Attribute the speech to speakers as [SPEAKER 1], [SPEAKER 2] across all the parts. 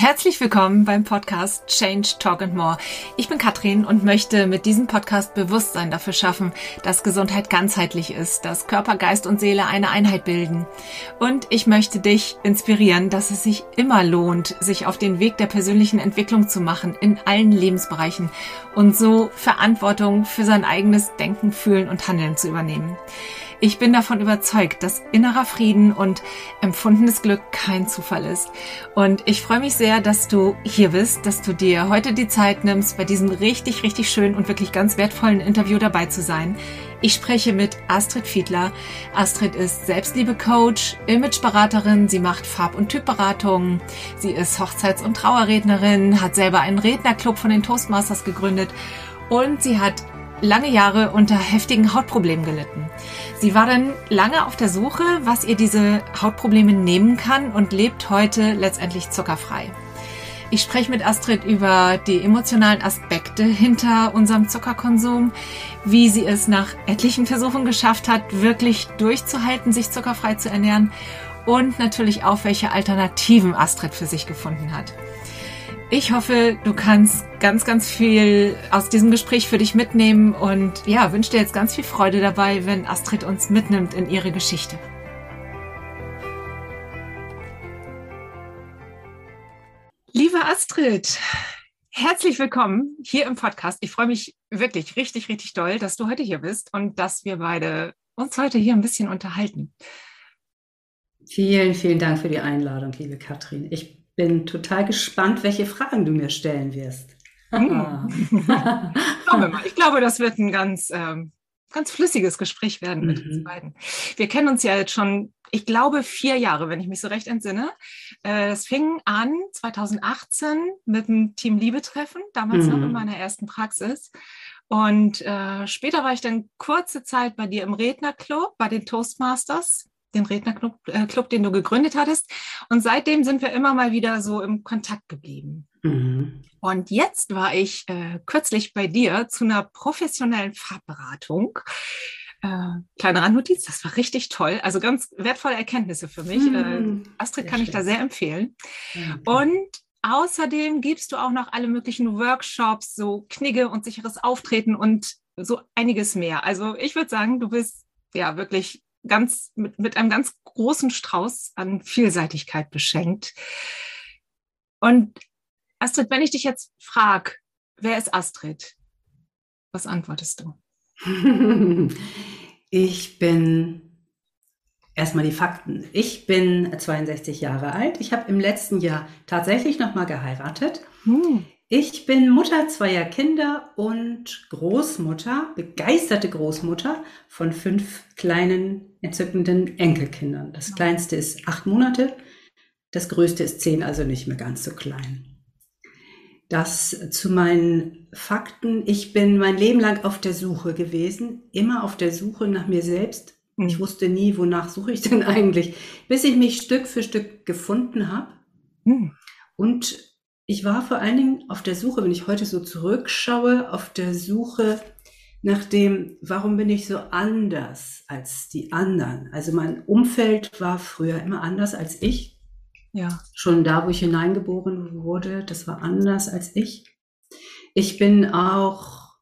[SPEAKER 1] Herzlich willkommen beim Podcast Change, Talk and More. Ich bin Katrin und möchte mit diesem Podcast Bewusstsein dafür schaffen, dass Gesundheit ganzheitlich ist, dass Körper, Geist und Seele eine Einheit bilden. Und ich möchte dich inspirieren, dass es sich immer lohnt, sich auf den Weg der persönlichen Entwicklung zu machen in allen Lebensbereichen und so Verantwortung für sein eigenes Denken, Fühlen und Handeln zu übernehmen. Ich bin davon überzeugt, dass innerer Frieden und empfundenes Glück kein Zufall ist. Und ich freue mich sehr, dass du hier bist, dass du dir heute die Zeit nimmst, bei diesem richtig, richtig schönen und wirklich ganz wertvollen Interview dabei zu sein. Ich spreche mit Astrid Fiedler. Astrid ist Selbstliebe-Coach, Imageberaterin, sie macht Farb- und Typberatungen, sie ist Hochzeits- und Trauerrednerin, hat selber einen Rednerclub von den Toastmasters gegründet und sie hat lange Jahre unter heftigen Hautproblemen gelitten. Sie war dann lange auf der Suche, was ihr diese Hautprobleme nehmen kann und lebt heute letztendlich zuckerfrei. Ich spreche mit Astrid über die emotionalen Aspekte hinter unserem Zuckerkonsum, wie sie es nach etlichen Versuchen geschafft hat, wirklich durchzuhalten, sich zuckerfrei zu ernähren und natürlich auch, welche Alternativen Astrid für sich gefunden hat. Ich hoffe, du kannst ganz, ganz viel aus diesem Gespräch für dich mitnehmen und ja, wünsche dir jetzt ganz viel Freude dabei, wenn Astrid uns mitnimmt in ihre Geschichte. Liebe Astrid, herzlich willkommen hier im Podcast. Ich freue mich wirklich richtig, richtig doll, dass du heute hier bist und dass wir beide uns heute hier ein bisschen unterhalten.
[SPEAKER 2] Vielen, vielen Dank für die Einladung, liebe Katrin. Ich bin total gespannt, welche Fragen du mir stellen wirst.
[SPEAKER 1] Mal. Ich glaube, das wird ein ganz, ähm, ganz flüssiges Gespräch werden mit mhm. uns beiden. Wir kennen uns ja jetzt schon, ich glaube, vier Jahre, wenn ich mich so recht entsinne. Äh, das fing an 2018 mit dem Team Liebe-Treffen, damals mhm. noch in meiner ersten Praxis. Und äh, später war ich dann kurze Zeit bei dir im Rednerclub, bei den Toastmasters den Rednerclub, äh, Club, den du gegründet hattest. Und seitdem sind wir immer mal wieder so im Kontakt geblieben. Mhm. Und jetzt war ich äh, kürzlich bei dir zu einer professionellen Farbberatung. Äh, kleine Randnotiz, das war richtig toll. Also ganz wertvolle Erkenntnisse für mich. Mhm. Äh, Astrid sehr kann schön. ich da sehr empfehlen. Okay. Und außerdem gibst du auch noch alle möglichen Workshops, so Knigge und sicheres Auftreten und so einiges mehr. Also ich würde sagen, du bist ja wirklich ganz, mit, mit einem ganz großen Strauß an Vielseitigkeit beschenkt. Und Astrid, wenn ich dich jetzt frage, wer ist Astrid? Was antwortest du?
[SPEAKER 2] ich bin erstmal die Fakten. Ich bin 62 Jahre alt. Ich habe im letzten Jahr tatsächlich nochmal geheiratet. Hm. Ich bin Mutter zweier Kinder und Großmutter, begeisterte Großmutter von fünf kleinen, entzückenden Enkelkindern. Das kleinste ist acht Monate, das größte ist zehn, also nicht mehr ganz so klein. Das zu meinen Fakten. Ich bin mein Leben lang auf der Suche gewesen, immer auf der Suche nach mir selbst. Ich hm. wusste nie, wonach suche ich denn eigentlich, bis ich mich Stück für Stück gefunden habe. Hm. Und ich war vor allen Dingen auf der Suche, wenn ich heute so zurückschaue, auf der Suche nach dem, warum bin ich so anders als die anderen? Also mein Umfeld war früher immer anders als ich. Ja. Schon da, wo ich hineingeboren wurde, das war anders als ich. Ich bin auch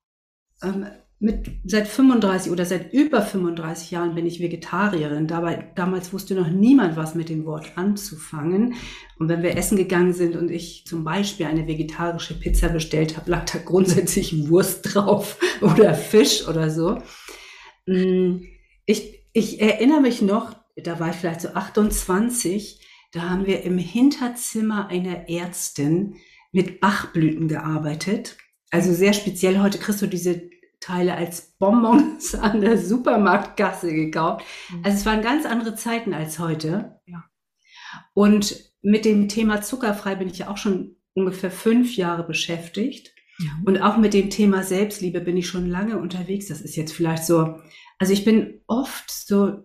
[SPEAKER 2] ähm, mit seit 35 oder seit über 35 Jahren bin ich Vegetarierin. Dabei, damals wusste noch niemand was mit dem Wort anzufangen. Und wenn wir essen gegangen sind und ich zum Beispiel eine vegetarische Pizza bestellt habe, lag da grundsätzlich Wurst drauf oder Fisch oder so. Mm, ich, ich erinnere mich noch, da war ich vielleicht so 28, da haben wir im Hinterzimmer einer Ärztin mit Bachblüten gearbeitet. Also sehr speziell. Heute kriegst du diese Teile als Bonbons an der Supermarktgasse gekauft. Mhm. Also es waren ganz andere Zeiten als heute. Ja. Und mit dem Thema zuckerfrei bin ich ja auch schon ungefähr fünf Jahre beschäftigt. Ja. Und auch mit dem Thema Selbstliebe bin ich schon lange unterwegs. Das ist jetzt vielleicht so, also ich bin oft so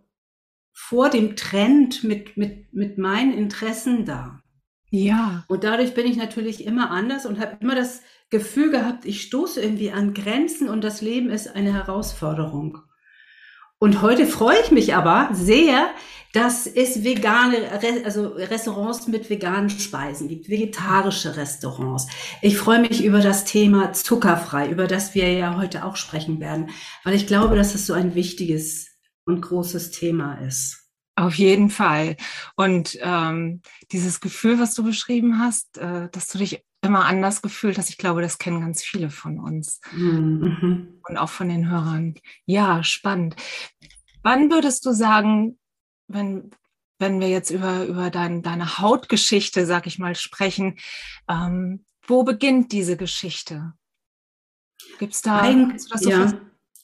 [SPEAKER 2] vor dem Trend mit, mit, mit meinen Interessen da. Ja. Und dadurch bin ich natürlich immer anders und habe immer das Gefühl gehabt, ich stoße irgendwie an Grenzen und das Leben ist eine Herausforderung. Und heute freue ich mich aber sehr, dass es vegane, also Restaurants mit veganen Speisen gibt, vegetarische Restaurants. Ich freue mich über das Thema zuckerfrei, über das wir ja heute auch sprechen werden, weil ich glaube, dass es so ein wichtiges und großes Thema ist.
[SPEAKER 1] Auf jeden Fall. Und ähm, dieses Gefühl, was du beschrieben hast, äh, dass du dich immer anders gefühlt hast, ich glaube, das kennen ganz viele von uns mhm. und auch von den Hörern. Ja, spannend. Wann würdest du sagen, wenn, wenn wir jetzt über, über dein, deine Hautgeschichte, sag ich mal, sprechen, ähm, wo beginnt diese Geschichte? Gibt es da,
[SPEAKER 2] Ein, so ja.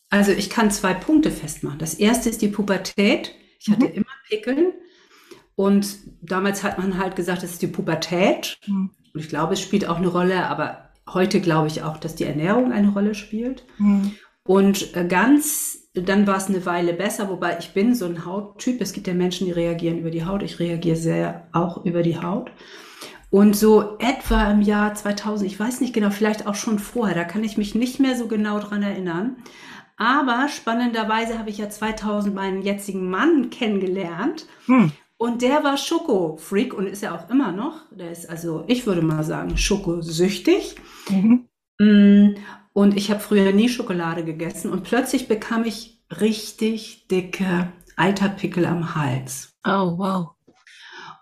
[SPEAKER 2] Also ich kann zwei Punkte festmachen. Das erste ist die Pubertät. Ich hatte mhm. immer Pickeln und damals hat man halt gesagt, es ist die Pubertät. Mhm. Und ich glaube, es spielt auch eine Rolle, aber heute glaube ich auch, dass die Ernährung eine Rolle spielt. Mhm. Und äh, ganz dann war es eine Weile besser, wobei ich bin so ein Hauttyp. Es gibt ja Menschen, die reagieren über die Haut. Ich reagiere sehr auch über die Haut. Und so etwa im Jahr 2000, ich weiß nicht genau, vielleicht auch schon vorher, da kann ich mich nicht mehr so genau dran erinnern. Aber spannenderweise habe ich ja 2000 meinen jetzigen Mann kennengelernt. Hm. Und der war Schokofreak und ist ja auch immer noch. Der ist also, ich würde mal sagen, schokosüchtig. Mhm. Mm, und ich habe früher nie Schokolade gegessen und plötzlich bekam ich richtig dicke Eiterpickel am Hals.
[SPEAKER 1] Oh, wow.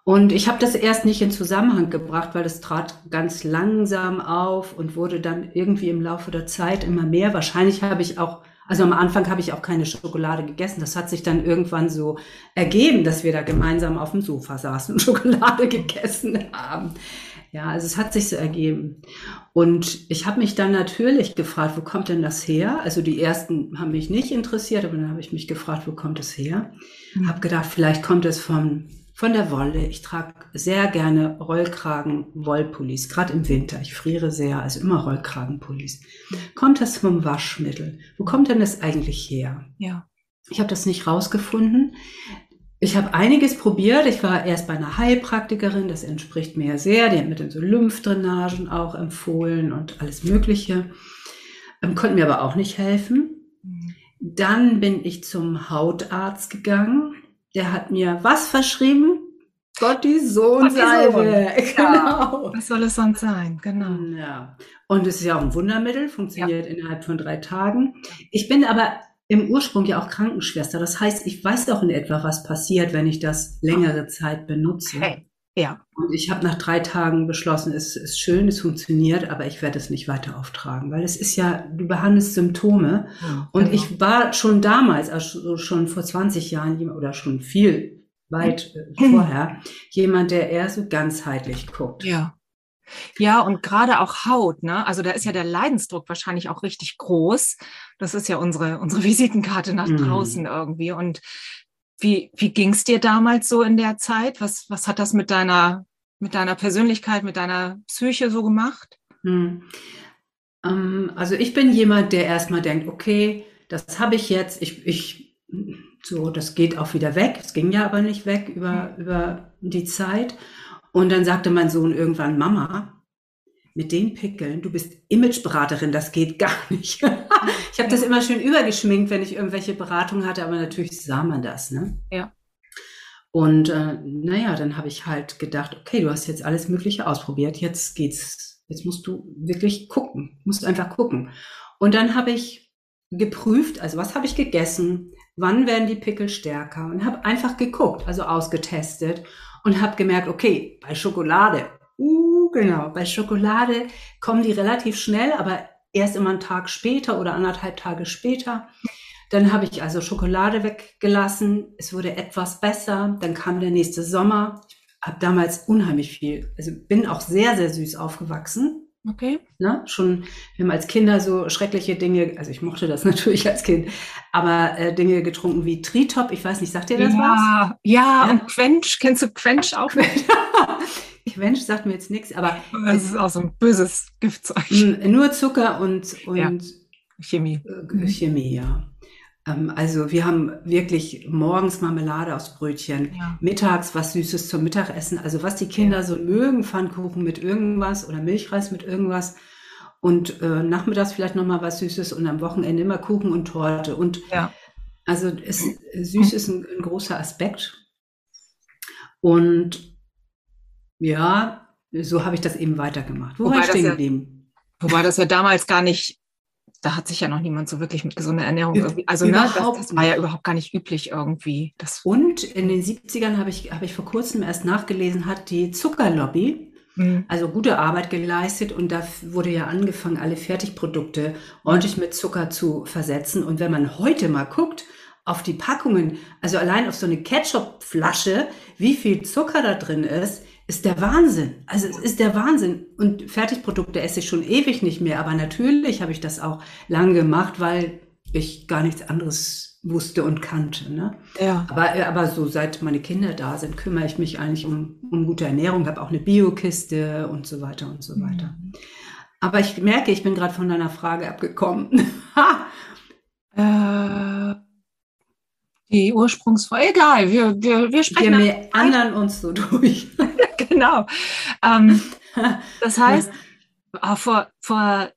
[SPEAKER 2] Und ich habe das erst nicht in Zusammenhang gebracht, weil es trat ganz langsam auf und wurde dann irgendwie im Laufe der Zeit immer mehr. Wahrscheinlich habe ich auch, also am Anfang habe ich auch keine Schokolade gegessen. Das hat sich dann irgendwann so ergeben, dass wir da gemeinsam auf dem Sofa saßen und Schokolade gegessen haben. Ja, also es hat sich so ergeben. Und ich habe mich dann natürlich gefragt, wo kommt denn das her? Also die ersten haben mich nicht interessiert, aber dann habe ich mich gefragt, wo kommt es her? Mhm. Habe gedacht, vielleicht kommt es von, von der Wolle. Ich trage sehr gerne Rollkragen, Wollpullis, gerade im Winter. Ich friere sehr, also immer Rollkragenpullis. Kommt das vom Waschmittel? Wo kommt denn das eigentlich her?
[SPEAKER 1] Ja.
[SPEAKER 2] Ich habe das nicht rausgefunden. Ich habe einiges probiert. Ich war erst bei einer Heilpraktikerin, das entspricht mir sehr. Die hat mir dann so Lymphdrainagen auch empfohlen und alles Mögliche. Ähm, konnte mir aber auch nicht helfen. Mhm. Dann bin ich zum Hautarzt gegangen. Der hat mir was verschrieben? Cortisonsalbe.
[SPEAKER 1] Genau. Was soll es sonst sein? Genau.
[SPEAKER 2] Ja. Und es ist ja auch ein Wundermittel, funktioniert ja. innerhalb von drei Tagen. Ich bin aber im Ursprung ja auch Krankenschwester. Das heißt, ich weiß auch in etwa, was passiert, wenn ich das längere Zeit benutze. Okay.
[SPEAKER 1] Ja.
[SPEAKER 2] Und ich habe nach drei Tagen beschlossen, es ist schön, es funktioniert, aber ich werde es nicht weiter auftragen, weil es ist ja, du behandelst Symptome. Ja, und genau. ich war schon damals, also schon vor 20 Jahren oder schon viel weit äh, vorher, jemand, der eher so ganzheitlich guckt.
[SPEAKER 1] Ja. Ja, und gerade auch Haut, ne? Also da ist ja der Leidensdruck wahrscheinlich auch richtig groß. Das ist ja unsere, unsere Visitenkarte nach mhm. draußen irgendwie. Und wie, wie ging es dir damals so in der Zeit? Was, was hat das mit deiner, mit deiner Persönlichkeit, mit deiner Psyche so gemacht? Mhm.
[SPEAKER 2] Ähm, also ich bin jemand, der erstmal denkt, okay, das habe ich jetzt, ich, ich, so, das geht auch wieder weg. Es ging ja aber nicht weg über, mhm. über die Zeit. Und dann sagte mein Sohn irgendwann, Mama, mit den Pickeln, du bist Imageberaterin, das geht gar nicht. Ich habe das immer schön übergeschminkt, wenn ich irgendwelche Beratungen hatte, aber natürlich sah man das. Ne?
[SPEAKER 1] Ja.
[SPEAKER 2] Und äh, naja, dann habe ich halt gedacht, okay, du hast jetzt alles Mögliche ausprobiert, jetzt geht's, jetzt musst du wirklich gucken, musst einfach gucken. Und dann habe ich geprüft, also was habe ich gegessen, wann werden die Pickel stärker und habe einfach geguckt, also ausgetestet und habe gemerkt, okay, bei Schokolade, uh, genau, bei Schokolade kommen die relativ schnell, aber erst immer einen Tag später oder anderthalb Tage später. Dann habe ich also Schokolade weggelassen. Es wurde etwas besser. Dann kam der nächste Sommer. Ich habe damals unheimlich viel, also bin auch sehr, sehr süß aufgewachsen.
[SPEAKER 1] Okay.
[SPEAKER 2] Ne? Schon, wir haben als Kinder so schreckliche Dinge, also ich mochte das natürlich als Kind, aber äh, Dinge getrunken wie Tritop, ich weiß nicht, sagt ihr das
[SPEAKER 1] ja,
[SPEAKER 2] was?
[SPEAKER 1] Ja, ja, und Quench, kennst du Quench auch?
[SPEAKER 2] Quench sagt mir jetzt nichts, aber.
[SPEAKER 1] Das ist auch so ein böses Giftzeug.
[SPEAKER 2] Nur Zucker und, und ja.
[SPEAKER 1] Chemie.
[SPEAKER 2] Äh, Chemie, ja. Ähm, also wir haben wirklich morgens Marmelade aus Brötchen, ja. mittags was Süßes zum Mittagessen. Also was die Kinder ja. so mögen, Pfannkuchen mit irgendwas oder Milchreis mit irgendwas. Und äh, nachmittags vielleicht nochmal was Süßes und am Wochenende immer Kuchen und Torte. Und
[SPEAKER 1] ja.
[SPEAKER 2] Also es, süß ist ein, ein großer Aspekt. Und ja, so habe ich das eben weitergemacht.
[SPEAKER 1] Wo war ich stehen geblieben? Ja, wobei das ja damals gar nicht, da hat sich ja noch niemand so wirklich mit gesunder Ernährung irgendwie, also ne, das, das, war ja überhaupt gar nicht üblich irgendwie.
[SPEAKER 2] Das Und in den 70ern habe ich, habe ich vor kurzem erst nachgelesen, hat die Zuckerlobby mhm. also gute Arbeit geleistet und da wurde ja angefangen, alle Fertigprodukte ordentlich mit Zucker zu versetzen. Und wenn man heute mal guckt, auf die Packungen, also allein auf so eine Ketchup-Flasche, wie viel Zucker da drin ist, ist der Wahnsinn. Also es ist der Wahnsinn. Und Fertigprodukte esse ich schon ewig nicht mehr. Aber natürlich habe ich das auch lang gemacht, weil ich gar nichts anderes wusste und kannte. Ne? Ja. Aber, aber so seit meine Kinder da sind, kümmere ich mich eigentlich um, um gute Ernährung, habe auch eine Biokiste und so weiter und so weiter. Mhm. Aber ich merke, ich bin gerade von deiner Frage abgekommen.
[SPEAKER 1] äh, die Ursprungsfrage, egal, wir, wir, wir sprechen.
[SPEAKER 2] Wir anderen uns so durch.
[SPEAKER 1] genau. Ähm, das heißt, ah, vor, vor,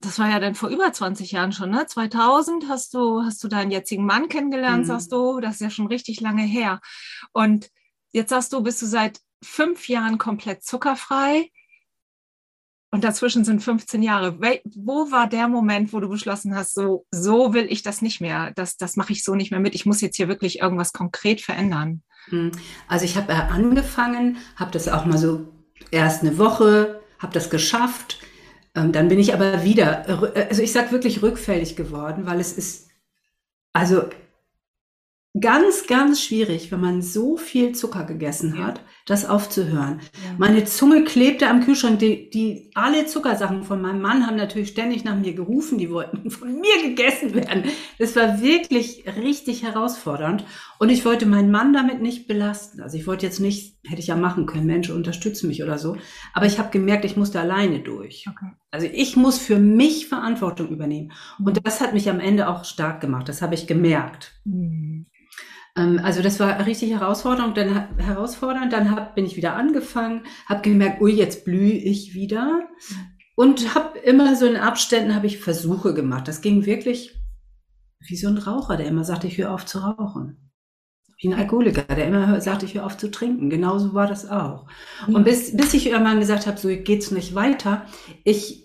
[SPEAKER 1] das war ja dann vor über 20 Jahren schon, ne? 2000 hast du, hast du deinen jetzigen Mann kennengelernt, mhm. sagst du, das ist ja schon richtig lange her. Und jetzt sagst du, bist du seit fünf Jahren komplett zuckerfrei. Und dazwischen sind 15 Jahre. Wo war der Moment, wo du beschlossen hast, so, so will ich das nicht mehr, das, das mache ich so nicht mehr mit, ich muss jetzt hier wirklich irgendwas konkret verändern?
[SPEAKER 2] Hm. Also ich habe äh, angefangen, habe das auch mal so erst eine Woche, habe das geschafft. Ähm, dann bin ich aber wieder, äh, also ich sage wirklich rückfällig geworden, weil es ist, also ganz, ganz schwierig, wenn man so viel Zucker gegessen hat, das aufzuhören. Ja. Meine Zunge klebte am Kühlschrank. Die, die, alle Zuckersachen von meinem Mann haben natürlich ständig nach mir gerufen. Die wollten von mir gegessen werden. Das war wirklich richtig herausfordernd. Und ich wollte meinen Mann damit nicht belasten. Also ich wollte jetzt nicht, hätte ich ja machen können, Mensch, unterstütze mich oder so. Aber ich habe gemerkt, ich musste alleine durch. Okay. Also ich muss für mich Verantwortung übernehmen. Und das hat mich am Ende auch stark gemacht. Das habe ich gemerkt. Mhm. Ähm, also das war richtig herausfordernd. Dann, herausfordernd. dann hab, bin ich wieder angefangen, habe gemerkt, ui, jetzt blühe ich wieder. Und habe immer so in Abständen habe ich Versuche gemacht. Das ging wirklich wie so ein Raucher, der immer sagte, ich höre auf zu rauchen. Wie ein Alkoholiker, der immer sagte, ich höre auf zu trinken. Genauso war das auch. Und bis, bis ich irgendwann gesagt habe, so geht's nicht weiter. Ich,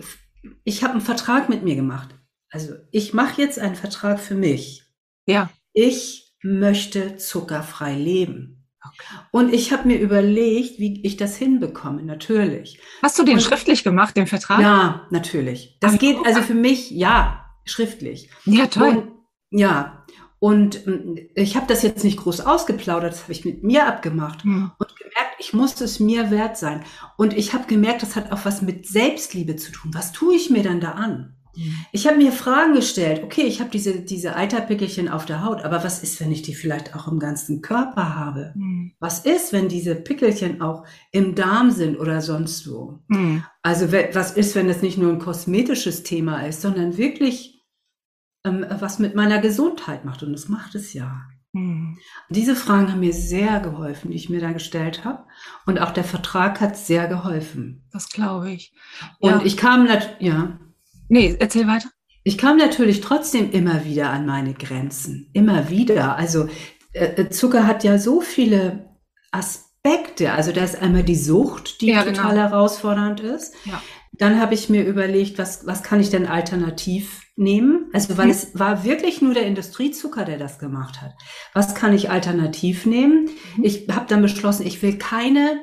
[SPEAKER 2] ich habe einen Vertrag mit mir gemacht. Also ich mache jetzt einen Vertrag für mich. Ja. Ich möchte zuckerfrei leben. Okay. Und ich habe mir überlegt, wie ich das hinbekomme, natürlich.
[SPEAKER 1] Hast du den und, schriftlich gemacht, den Vertrag?
[SPEAKER 2] Ja, natürlich. Das Aber geht also für mich, ja, schriftlich.
[SPEAKER 1] Ja, toll.
[SPEAKER 2] Und, ja, und mm, ich habe das jetzt nicht groß ausgeplaudert, das habe ich mit mir abgemacht hm. und gemerkt, ich muss es mir wert sein. Und ich habe gemerkt, das hat auch was mit Selbstliebe zu tun. Was tue ich mir dann da an? Ich habe mir Fragen gestellt. Okay, ich habe diese, diese Eiterpickelchen auf der Haut, aber was ist, wenn ich die vielleicht auch im ganzen Körper habe? Mhm. Was ist, wenn diese Pickelchen auch im Darm sind oder sonst wo? Mhm. Also was ist, wenn das nicht nur ein kosmetisches Thema ist, sondern wirklich ähm, was mit meiner Gesundheit macht? Und das macht es ja. Mhm. Diese Fragen haben mir sehr geholfen, die ich mir da gestellt habe. Und auch der Vertrag hat sehr geholfen.
[SPEAKER 1] Das glaube ich.
[SPEAKER 2] Und ja. ich kam, ja.
[SPEAKER 1] Nee, erzähl weiter.
[SPEAKER 2] Ich kam natürlich trotzdem immer wieder an meine Grenzen. Immer wieder. Also äh, äh, Zucker hat ja so viele Aspekte. Also da ist einmal die Sucht, die ja, genau. total genau. herausfordernd ist. Ja. Dann habe ich mir überlegt, was, was kann ich denn alternativ nehmen? Also, weil mhm. es war wirklich nur der Industriezucker, der das gemacht hat. Was kann ich alternativ nehmen? Mhm. Ich habe dann beschlossen, ich will keine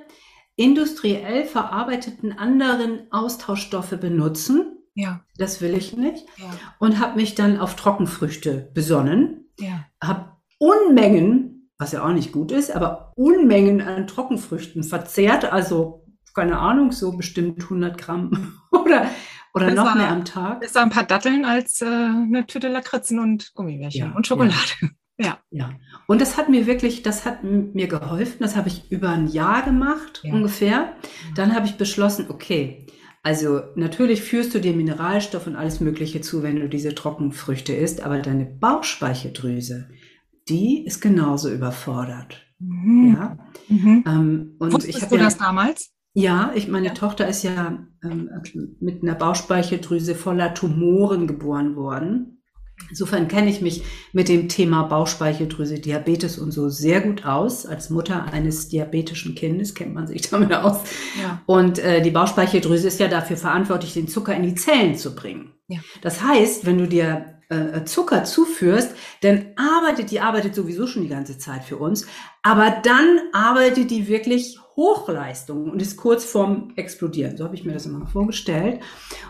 [SPEAKER 2] industriell verarbeiteten anderen Austauschstoffe benutzen, ja. Das will ich nicht. Ja. Und habe mich dann auf Trockenfrüchte besonnen. Ja. Habe Unmengen, was ja auch nicht gut ist, aber Unmengen an Trockenfrüchten verzehrt. Also, keine Ahnung, so bestimmt 100 Gramm oder, oder noch mehr am Tag.
[SPEAKER 1] Ist ein paar Datteln als äh, eine Tüte Lakritzen und Gummibärchen ja, und Schokolade.
[SPEAKER 2] Ja. ja. Und das hat mir wirklich, das hat mir geholfen. Das habe ich über ein Jahr gemacht, ja. ungefähr. Dann habe ich beschlossen, okay, also natürlich führst du dir Mineralstoff und alles Mögliche zu, wenn du diese Trockenfrüchte isst, aber deine Bauchspeicheldrüse, die ist genauso überfordert. Mhm. Ja.
[SPEAKER 1] Mhm. Ähm, und Wusstest ich du ja, das damals?
[SPEAKER 2] Ja, ich, meine ja. Tochter ist ja ähm, mit einer Bauchspeicheldrüse voller Tumoren geboren worden. Insofern kenne ich mich mit dem Thema Bauchspeicheldrüse, Diabetes und so sehr gut aus. Als Mutter eines diabetischen Kindes kennt man sich damit aus. Ja. Und äh, die Bauchspeicheldrüse ist ja dafür verantwortlich, den Zucker in die Zellen zu bringen. Ja. Das heißt, wenn du dir äh, Zucker zuführst, dann arbeitet die arbeitet sowieso schon die ganze Zeit für uns, aber dann arbeitet die wirklich Hochleistung und ist kurz vorm Explodieren. So habe ich mir das immer vorgestellt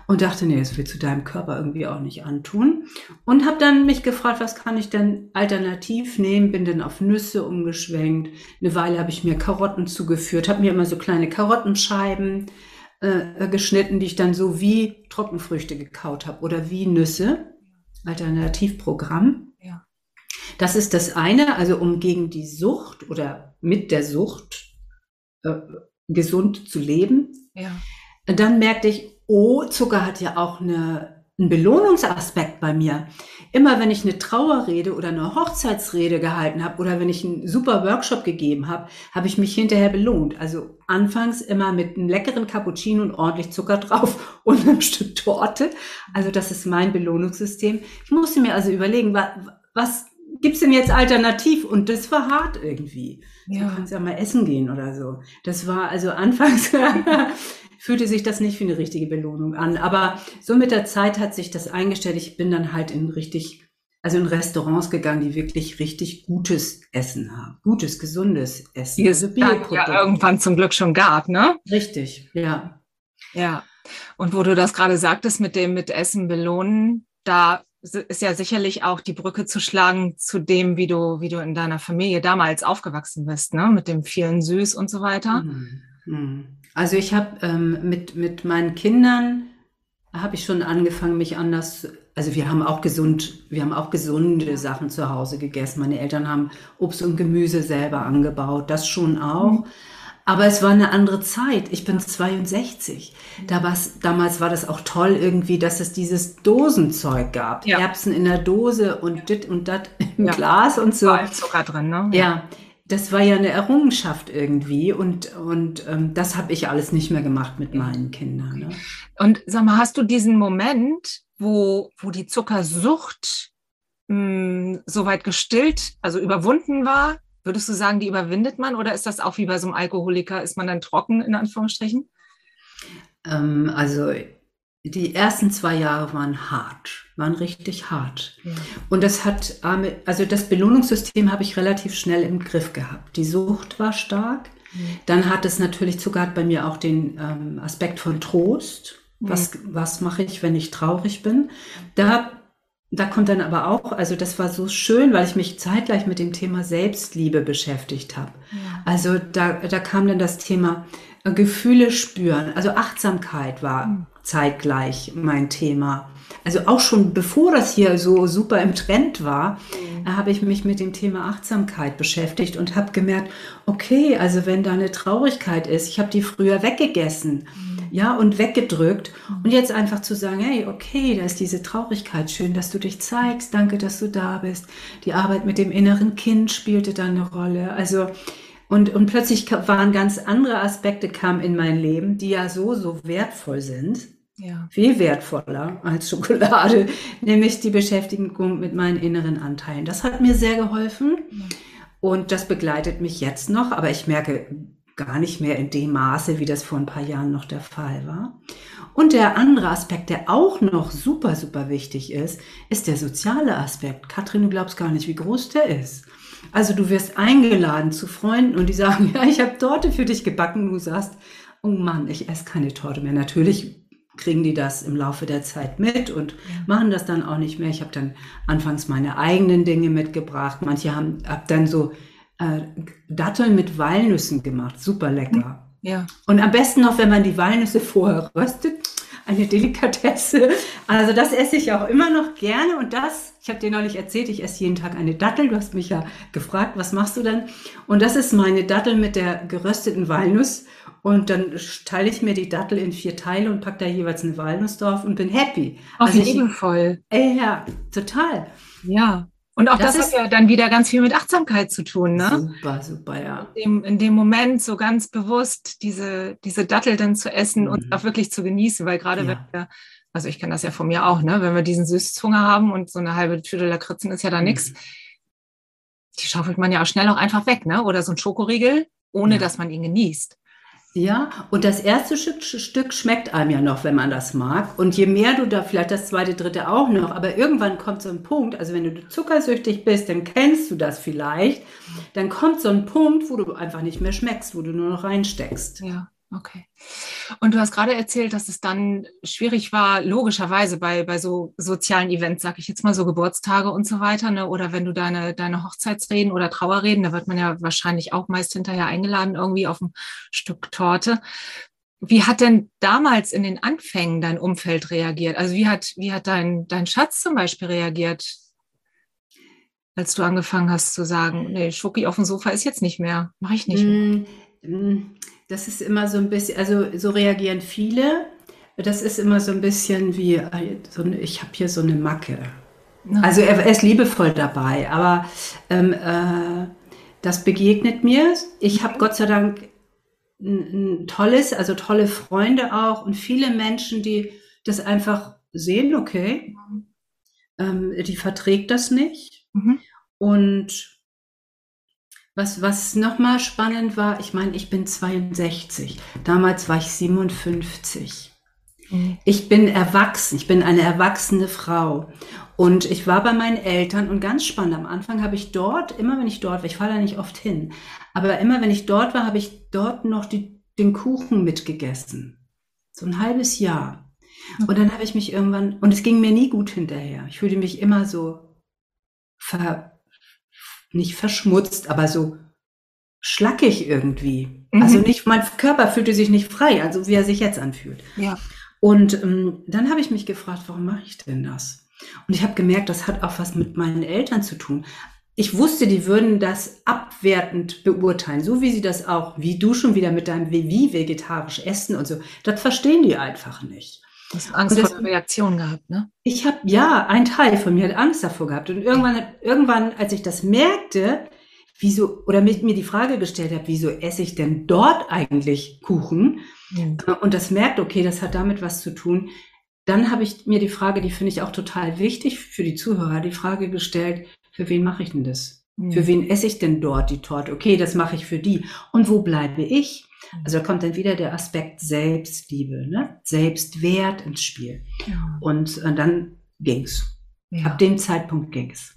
[SPEAKER 2] und dachte, nee, das willst du deinem Körper irgendwie auch nicht antun. Und habe dann mich gefragt, was kann ich denn alternativ nehmen? Bin dann auf Nüsse umgeschwenkt. Eine Weile habe ich mir Karotten zugeführt, habe mir immer so kleine Karottenscheiben äh, geschnitten, die ich dann so wie Trockenfrüchte gekaut habe oder wie Nüsse. Alternativprogramm. Ja. Das ist das eine, also um gegen die Sucht oder mit der Sucht äh, gesund zu leben. Ja. Dann merkte ich, oh, Zucker hat ja auch eine, einen Belohnungsaspekt bei mir. Immer wenn ich eine Trauerrede oder eine Hochzeitsrede gehalten habe oder wenn ich einen super Workshop gegeben habe, habe ich mich hinterher belohnt. Also anfangs immer mit einem leckeren Cappuccino und ordentlich Zucker drauf und einem Stück Torte. Also das ist mein Belohnungssystem. Ich musste mir also überlegen, was gibt's denn jetzt alternativ? Und das war hart irgendwie. Ja. Du kannst ja mal essen gehen oder so. Das war also anfangs fühlte sich das nicht wie eine richtige Belohnung an. Aber so mit der Zeit hat sich das eingestellt. Ich bin dann halt in richtig, also in Restaurants gegangen, die wirklich richtig gutes Essen haben. Gutes, gesundes Essen.
[SPEAKER 1] Die es also ja irgendwann zum Glück schon gab, ne?
[SPEAKER 2] Richtig, ja.
[SPEAKER 1] Ja. Und wo du das gerade sagtest mit dem mit Essen belohnen, da ist ja sicherlich auch die Brücke zu schlagen zu dem, wie du, wie du in deiner Familie damals aufgewachsen bist, ne? mit dem vielen Süß und so weiter. Mhm.
[SPEAKER 2] Mhm. Also ich habe ähm, mit, mit meinen Kindern habe ich schon angefangen, mich anders, also wir haben auch gesund, wir haben auch gesunde Sachen zu Hause gegessen. Meine Eltern haben Obst und Gemüse selber angebaut, das schon auch. Mhm. Aber es war eine andere Zeit. Ich bin 62. Da war's, damals war das auch toll irgendwie, dass es dieses Dosenzeug gab. Ja. Erbsen in der Dose und dit und dat im ja. Glas und so.
[SPEAKER 1] War Zucker drin, ne?
[SPEAKER 2] Ja. ja. Das war ja eine Errungenschaft irgendwie und, und ähm, das habe ich alles nicht mehr gemacht mit meinen Kindern. Ne?
[SPEAKER 1] Und sag mal, hast du diesen Moment, wo, wo die Zuckersucht mh, hm, soweit gestillt, also überwunden war, Würdest du sagen, die überwindet man oder ist das auch wie bei so einem Alkoholiker? Ist man dann trocken in Anführungsstrichen?
[SPEAKER 2] Ähm, also die ersten zwei Jahre waren hart, waren richtig hart. Ja. Und das hat, also das Belohnungssystem habe ich relativ schnell im Griff gehabt. Die Sucht war stark. Mhm. Dann hat es natürlich sogar bei mir auch den ähm, Aspekt von Trost. Was, mhm. was mache ich, wenn ich traurig bin? Da da kommt dann aber auch, also das war so schön, weil ich mich zeitgleich mit dem Thema Selbstliebe beschäftigt habe. Ja. Also da, da kam dann das Thema äh, Gefühle spüren, also Achtsamkeit war mhm. zeitgleich mein Thema. Also auch schon bevor das hier so super im Trend war, mhm. habe ich mich mit dem Thema Achtsamkeit beschäftigt und habe gemerkt, okay, also wenn da eine Traurigkeit ist, ich habe die früher weggegessen. Mhm ja, und weggedrückt. Und jetzt einfach zu sagen, hey, okay, da ist diese Traurigkeit, schön, dass du dich zeigst, danke, dass du da bist. Die Arbeit mit dem inneren Kind spielte da eine Rolle. Also, und, und plötzlich waren ganz andere Aspekte kamen in mein Leben, die ja so, so wertvoll sind. Ja. Viel wertvoller als Schokolade, nämlich die Beschäftigung mit meinen inneren Anteilen. Das hat mir sehr geholfen. Und das begleitet mich jetzt noch, aber ich merke, gar nicht mehr in dem Maße, wie das vor ein paar Jahren noch der Fall war. Und der andere Aspekt, der auch noch super, super wichtig ist, ist der soziale Aspekt. Katrin, du glaubst gar nicht, wie groß der ist. Also du wirst eingeladen zu Freunden und die sagen, ja, ich habe Torte für dich gebacken. Du sagst, oh Mann, ich esse keine Torte mehr. Natürlich kriegen die das im Laufe der Zeit mit und machen das dann auch nicht mehr. Ich habe dann anfangs meine eigenen Dinge mitgebracht. Manche haben hab dann so äh, Datteln mit Walnüssen gemacht. Super lecker. Ja. Und am besten noch, wenn man die Walnüsse vorher röstet. Eine Delikatesse. Also das esse ich auch immer noch gerne. Und das, ich habe dir neulich erzählt, ich esse jeden Tag eine Dattel. Du hast mich ja gefragt, was machst du denn? Und das ist meine Dattel mit der gerösteten Walnuss. Und dann teile ich mir die Dattel in vier Teile und packe da jeweils eine Walnuss drauf und bin happy.
[SPEAKER 1] Auch also liebevoll.
[SPEAKER 2] Äh, ja, total.
[SPEAKER 1] Ja. Und auch das, das hat ja dann wieder ganz viel mit Achtsamkeit zu tun,
[SPEAKER 2] ne? Super, super, ja.
[SPEAKER 1] In dem, in dem Moment so ganz bewusst diese, diese Dattel dann zu essen mhm. und auch wirklich zu genießen, weil gerade ja. wenn wir also ich kenne das ja von mir auch, ne? Wenn wir diesen Süßhunger haben und so eine halbe Tüte Lakritzen ist ja da nichts, mhm. die schaufelt man ja auch schnell auch einfach weg, ne? Oder so ein Schokoriegel, ohne ja. dass man ihn genießt.
[SPEAKER 2] Ja, und das erste Stück, Stück, schmeckt einem ja noch, wenn man das mag. Und je mehr du da, vielleicht das zweite, dritte auch noch, aber irgendwann kommt so ein Punkt, also wenn du zuckersüchtig bist, dann kennst du das vielleicht. Dann kommt so ein Punkt, wo du einfach nicht mehr schmeckst, wo du nur noch reinsteckst.
[SPEAKER 1] Ja. Okay. Und du hast gerade erzählt, dass es dann schwierig war, logischerweise bei, bei so sozialen Events, sag ich jetzt mal, so Geburtstage und so weiter, ne? oder wenn du deine, deine Hochzeitsreden oder Trauerreden, da wird man ja wahrscheinlich auch meist hinterher eingeladen, irgendwie auf ein Stück Torte. Wie hat denn damals in den Anfängen dein Umfeld reagiert? Also wie hat, wie hat dein, dein Schatz zum Beispiel reagiert, als du angefangen hast zu sagen, nee, Schoki auf dem Sofa ist jetzt nicht mehr, mache ich nicht mehr? Mm,
[SPEAKER 2] mm das ist immer so ein bisschen, also so reagieren viele. Das ist immer so ein bisschen wie, äh, so eine, ich habe hier so eine Macke. Also er, er, ist liebevoll dabei, aber ähm, äh, das begegnet mir. Ich habe Gott sei Dank ein, ein, tolles, also tolle Freunde auch und viele Menschen, die das einfach sehen, okay, ähm, die verträgt das nicht. Mhm. Und was, was nochmal spannend war, ich meine, ich bin 62. Damals war ich 57. Mhm. Ich bin erwachsen, ich bin eine erwachsene Frau. Und ich war bei meinen Eltern und ganz spannend, am Anfang habe ich dort, immer wenn ich dort war, ich fahre da nicht oft hin, aber immer wenn ich dort war, habe ich dort noch die, den Kuchen mitgegessen. So ein halbes Jahr. Und dann habe ich mich irgendwann, und es ging mir nie gut hinterher. Ich fühlte mich immer so ver, nicht verschmutzt, aber so schlackig irgendwie. Mhm. Also nicht, mein Körper fühlte sich nicht frei, also wie er sich jetzt anfühlt.
[SPEAKER 1] Ja.
[SPEAKER 2] Und ähm, dann habe ich mich gefragt, warum mache ich denn das? Und ich habe gemerkt, das hat auch was mit meinen Eltern zu tun. Ich wusste, die würden das abwertend beurteilen, so wie sie das auch, wie du schon wieder mit deinem wie vegetarisch essen und so. Das verstehen die einfach nicht.
[SPEAKER 1] Du hast Angst das, vor der Reaktion gehabt, ne?
[SPEAKER 2] Ich habe, ja, ein Teil von mir hat Angst davor gehabt. Und irgendwann, irgendwann, als ich das merkte, wieso, oder mir, mir die Frage gestellt habe, wieso esse ich denn dort eigentlich Kuchen? Mhm. Und das merkt, okay, das hat damit was zu tun. Dann habe ich mir die Frage, die finde ich auch total wichtig für die Zuhörer, die Frage gestellt, für wen mache ich denn das? Mhm. Für wen esse ich denn dort die Torte? Okay, das mache ich für die. Und wo bleibe ich? Also da kommt dann wieder der Aspekt Selbstliebe, ne? Selbstwert ins Spiel. Ja. Und äh, dann ging's. Ja. Ab dem Zeitpunkt ging's.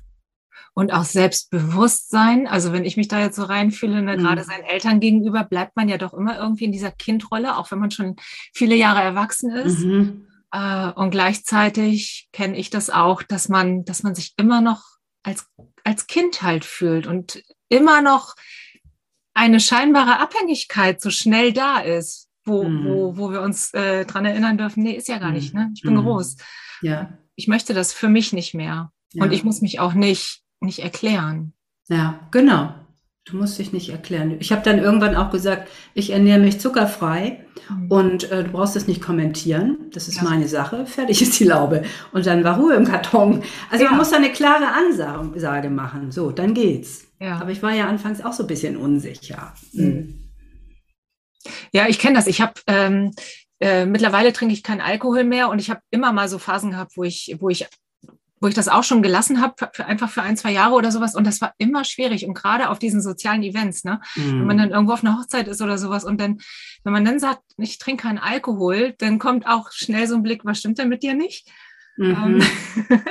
[SPEAKER 1] Und auch Selbstbewusstsein. Also wenn ich mich da jetzt so reinfühle, ne, mhm. gerade seinen Eltern gegenüber, bleibt man ja doch immer irgendwie in dieser Kindrolle, auch wenn man schon viele Jahre erwachsen ist. Mhm. Äh, und gleichzeitig kenne ich das auch, dass man, dass man sich immer noch als, als Kind halt fühlt und immer noch eine scheinbare Abhängigkeit so schnell da ist, wo, mhm. wo, wo wir uns äh, dran erinnern dürfen, nee, ist ja gar nicht, ne? Ich bin mhm. groß.
[SPEAKER 2] Ja.
[SPEAKER 1] Ich möchte das für mich nicht mehr. Ja. Und ich muss mich auch nicht, nicht erklären.
[SPEAKER 2] Ja, genau. Du musst dich nicht erklären. Ich habe dann irgendwann auch gesagt, ich ernähre mich zuckerfrei mhm. und äh, du brauchst es nicht kommentieren. Das ist ja. meine Sache. Fertig ist die Laube. Und dann war Ruhe im Karton. Also ja. man muss da eine klare Ansage machen. So, dann geht's. Ja. Aber ich war ja anfangs auch so ein bisschen unsicher. Mhm.
[SPEAKER 1] Ja, ich kenne das. Ich habe ähm, äh, mittlerweile trinke ich keinen Alkohol mehr und ich habe immer mal so Phasen gehabt, wo ich, wo ich wo ich das auch schon gelassen habe, für, einfach für ein, zwei Jahre oder sowas. Und das war immer schwierig. Und gerade auf diesen sozialen Events, ne? Mhm. Wenn man dann irgendwo auf einer Hochzeit ist oder sowas und dann, wenn man dann sagt, ich trinke keinen Alkohol, dann kommt auch schnell so ein Blick, was stimmt denn mit dir nicht? Mhm.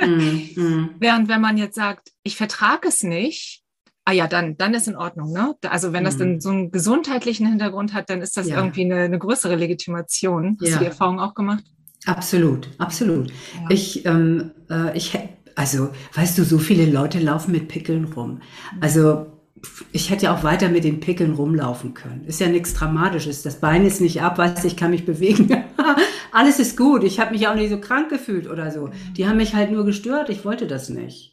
[SPEAKER 1] Ähm, mhm. Während wenn man jetzt sagt, ich vertrage es nicht, ah ja, dann, dann ist in Ordnung. Ne? Also wenn das mhm. dann so einen gesundheitlichen Hintergrund hat, dann ist das ja. irgendwie eine, eine, größere Legitimation. Hast ja. du die Erfahrung auch gemacht?
[SPEAKER 2] Absolut, absolut. Ja. Ich, ähm, äh, ich, also, weißt du, so viele Leute laufen mit Pickeln rum. Also, ich hätte ja auch weiter mit den Pickeln rumlaufen können. Ist ja nichts Dramatisches. Das Bein ist nicht ab, weißt du, ich kann mich bewegen. Alles ist gut. Ich habe mich auch nicht so krank gefühlt oder so. Die haben mich halt nur gestört. Ich wollte das nicht.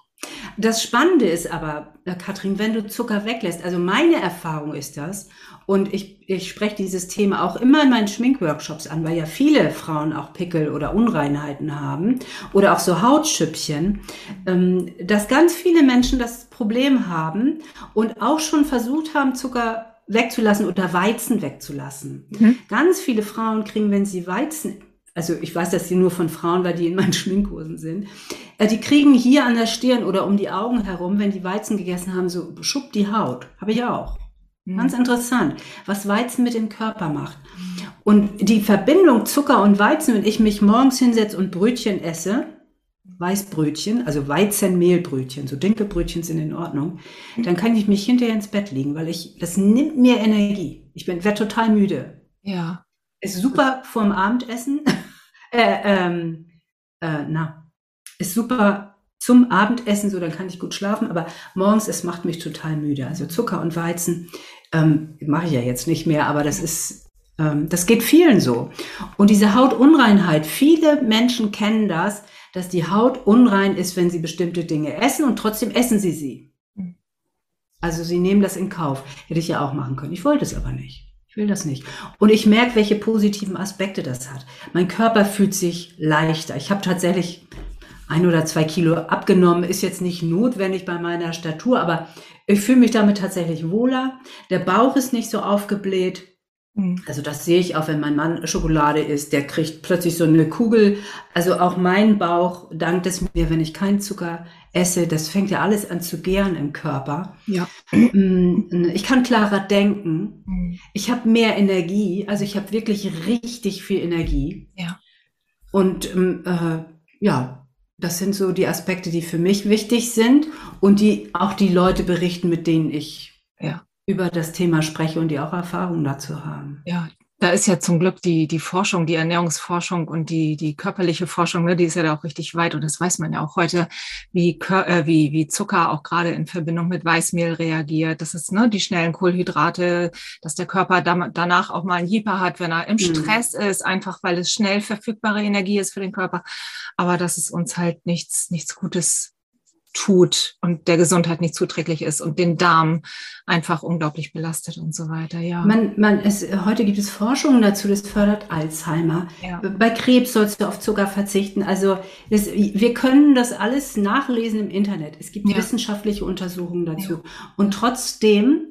[SPEAKER 2] Das Spannende ist aber, äh, Katrin, wenn du Zucker weglässt, also meine Erfahrung ist das, und ich, ich spreche dieses Thema auch immer in meinen Schminkworkshops an, weil ja viele Frauen auch Pickel oder Unreinheiten haben oder auch so Hautschüppchen, ähm, dass ganz viele Menschen das Problem haben und auch schon versucht haben, Zucker wegzulassen oder Weizen wegzulassen. Mhm. Ganz viele Frauen kriegen, wenn sie Weizen also ich weiß, dass die nur von Frauen, weil die in meinen Schminkkursen sind, äh, die kriegen hier an der Stirn oder um die Augen herum, wenn die Weizen gegessen haben, so schuppt die Haut. Habe ich auch. Mhm. Ganz interessant, was Weizen mit dem Körper macht. Und die Verbindung Zucker und Weizen, wenn ich mich morgens hinsetze und Brötchen esse, Weißbrötchen, also Weizenmehlbrötchen, so Dinkelbrötchen sind in Ordnung, dann kann ich mich hinterher ins Bett legen, weil ich, das nimmt mir Energie. Ich bin, werde total müde.
[SPEAKER 1] Ja.
[SPEAKER 2] Ist super vorm Abendessen. Äh, ähm, äh, na, ist super zum Abendessen, so dann kann ich gut schlafen, aber morgens, es macht mich total müde. Also Zucker und Weizen ähm, mache ich ja jetzt nicht mehr, aber das ist, ähm, das geht vielen so. Und diese Hautunreinheit, viele Menschen kennen das, dass die Haut unrein ist, wenn sie bestimmte Dinge essen und trotzdem essen sie sie. Hm. Also sie nehmen das in Kauf. Hätte ich ja auch machen können. Ich wollte es aber nicht. Will das nicht. Und ich merke, welche positiven Aspekte das hat. Mein Körper fühlt sich leichter. Ich habe tatsächlich ein oder zwei Kilo abgenommen. Ist jetzt nicht notwendig bei meiner Statur, aber ich fühle mich damit tatsächlich wohler. Der Bauch ist nicht so aufgebläht. Mhm. Also das sehe ich auch, wenn mein Mann Schokolade isst, der kriegt plötzlich so eine Kugel. Also auch mein Bauch dankt es mir, wenn ich keinen Zucker esse. Das fängt ja alles an zu gären im Körper.
[SPEAKER 1] Ja.
[SPEAKER 2] Mm, ich kann klarer denken. Mhm. Ich habe mehr Energie. Also ich habe wirklich richtig viel Energie.
[SPEAKER 1] Ja.
[SPEAKER 2] Und ähm, äh, ja, das sind so die Aspekte, die für mich wichtig sind und die auch die Leute berichten, mit denen ich
[SPEAKER 1] ja
[SPEAKER 2] über das Thema spreche und die auch Erfahrung dazu haben.
[SPEAKER 1] Ja, da ist ja zum Glück die, die Forschung, die Ernährungsforschung und die, die körperliche Forschung, ne, die ist ja da auch richtig weit. Und das weiß man ja auch heute, wie, äh, wie, wie Zucker auch gerade in Verbindung mit Weißmehl reagiert. Das ist ne, die schnellen Kohlenhydrate, dass der Körper da, danach auch mal einen Hyper hat, wenn er im mhm. Stress mhm. ist, einfach weil es schnell verfügbare Energie ist für den Körper. Aber dass es uns halt nichts, nichts Gutes tut und der Gesundheit nicht zuträglich ist und den Darm einfach unglaublich belastet und so weiter. Ja.
[SPEAKER 2] Man, man, es, heute gibt es Forschungen dazu, das fördert Alzheimer. Ja. Bei Krebs sollst du auf Zucker verzichten. Also das, wir können das alles nachlesen im Internet. Es gibt ja. wissenschaftliche Untersuchungen dazu. Ja. Und trotzdem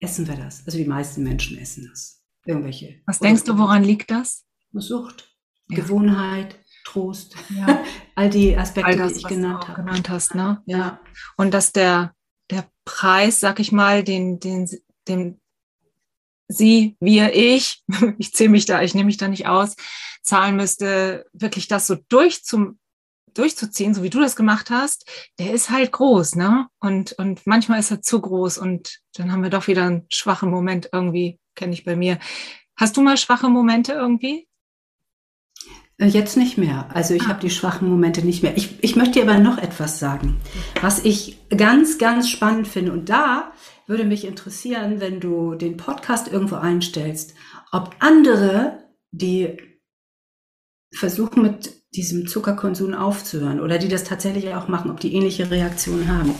[SPEAKER 2] essen wir das. Also die meisten Menschen essen das. Irgendwelche.
[SPEAKER 1] Was denkst du, woran liegt das?
[SPEAKER 2] Sucht, Gewohnheit. Trost. Ja. All die Aspekte, All das, die ich genannt habe.
[SPEAKER 1] genannt hast, ne? Ja. Und dass der, der Preis, sag ich mal, den, den, den sie, wir, ich, ich zähle mich da, ich nehme mich da nicht aus, zahlen müsste, wirklich das so durch zum, durchzuziehen, so wie du das gemacht hast, der ist halt groß, ne? Und, und manchmal ist er zu groß und dann haben wir doch wieder einen schwachen Moment irgendwie, kenne ich bei mir. Hast du mal schwache Momente irgendwie?
[SPEAKER 2] Äh, jetzt nicht mehr. Also ich ah. habe die schwachen Momente nicht mehr. Ich, ich möchte dir aber noch etwas sagen, was ich ganz, ganz spannend finde. Und da würde mich interessieren, wenn du den Podcast irgendwo einstellst, ob andere, die versuchen mit diesem Zuckerkonsum aufzuhören oder die das tatsächlich auch machen, ob die ähnliche Reaktionen haben.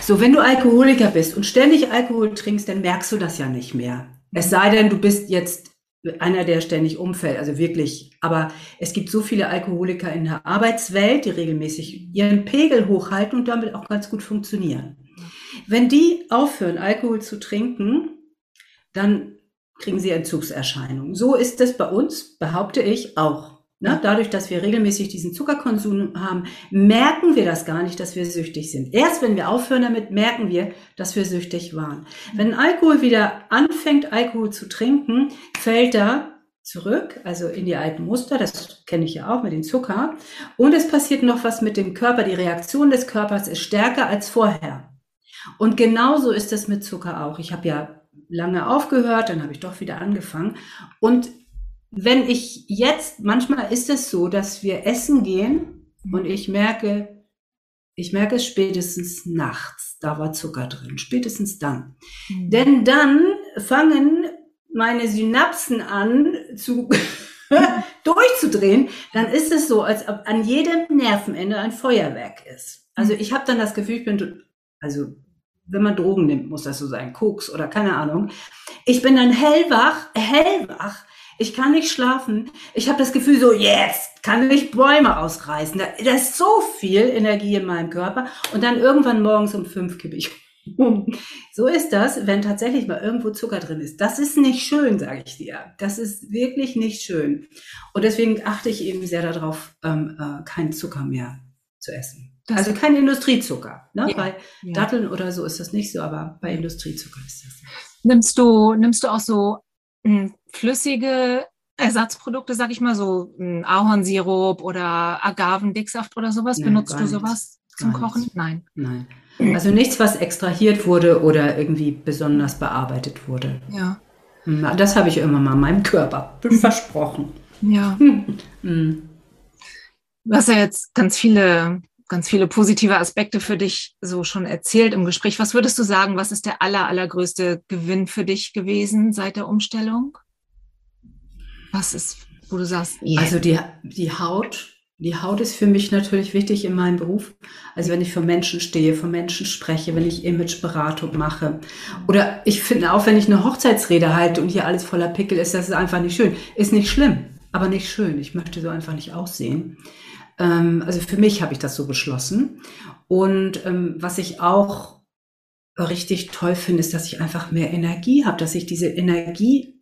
[SPEAKER 2] So, wenn du Alkoholiker bist und ständig Alkohol trinkst, dann merkst du das ja nicht mehr. Es sei denn, du bist jetzt einer, der ständig umfällt, also wirklich. Aber es gibt so viele Alkoholiker in der Arbeitswelt, die regelmäßig ihren Pegel hochhalten und damit auch ganz gut funktionieren. Wenn die aufhören, Alkohol zu trinken, dann kriegen sie Entzugserscheinungen. So ist es bei uns, behaupte ich, auch. Ne? Dadurch, dass wir regelmäßig diesen Zuckerkonsum haben, merken wir das gar nicht, dass wir süchtig sind. Erst wenn wir aufhören damit, merken wir, dass wir süchtig waren. Wenn Alkohol wieder anfängt, Alkohol zu trinken, fällt er zurück, also in die alten Muster, das kenne ich ja auch mit dem Zucker. Und es passiert noch was mit dem Körper. Die Reaktion des Körpers ist stärker als vorher. Und genauso ist es mit Zucker auch. Ich habe ja lange aufgehört, dann habe ich doch wieder angefangen. Und wenn ich jetzt, manchmal ist es so, dass wir essen gehen mhm. und ich merke, ich merke es spätestens nachts, da war Zucker drin, spätestens dann. Mhm. Denn dann fangen meine Synapsen an zu durchzudrehen, dann ist es so, als ob an jedem Nervenende ein Feuerwerk ist. Also mhm. ich habe dann das Gefühl, ich bin, also wenn man Drogen nimmt, muss das so sein, Koks oder keine Ahnung. Ich bin dann hellwach, hellwach ich kann nicht schlafen. Ich habe das Gefühl, so jetzt kann ich Bäume ausreißen. Da, da, ist so viel Energie in meinem Körper. Und dann irgendwann morgens um fünf kippe ich So ist das, wenn tatsächlich mal irgendwo Zucker drin ist. Das ist nicht schön, sage ich dir. Das ist wirklich nicht schön. Und deswegen achte ich eben sehr darauf, ähm, äh, keinen Zucker mehr zu essen. Das also kein Industriezucker. Ne? Ja, bei ja. Datteln oder so ist das nicht so, aber bei Industriezucker ist das.
[SPEAKER 1] Nimmst du, nimmst du auch so flüssige Ersatzprodukte, sag ich mal, so hm, Ahornsirup oder Agavendicksaft oder sowas? Nein, Benutzt du sowas zum Kochen?
[SPEAKER 2] Nichts. Nein. Nein. Also nichts, was extrahiert wurde oder irgendwie besonders bearbeitet wurde.
[SPEAKER 1] Ja.
[SPEAKER 2] Hm, das habe ich immer mal meinem Körper versprochen.
[SPEAKER 1] Ja. Du hast ja jetzt ganz viele, ganz viele positive Aspekte für dich so schon erzählt im Gespräch. Was würdest du sagen, was ist der aller, allergrößte Gewinn für dich gewesen seit der Umstellung? Was ist, wo du sagst?
[SPEAKER 2] Yeah. Also die, die Haut die Haut ist für mich natürlich wichtig in meinem Beruf. Also wenn ich vor Menschen stehe, vor Menschen spreche, wenn ich Imageberatung mache. Oder ich finde auch, wenn ich eine Hochzeitsrede halte und hier alles voller Pickel ist, das ist einfach nicht schön. Ist nicht schlimm, aber nicht schön. Ich möchte so einfach nicht aussehen. Ähm, also für mich habe ich das so beschlossen. Und ähm, was ich auch richtig toll finde, ist, dass ich einfach mehr Energie habe, dass ich diese Energie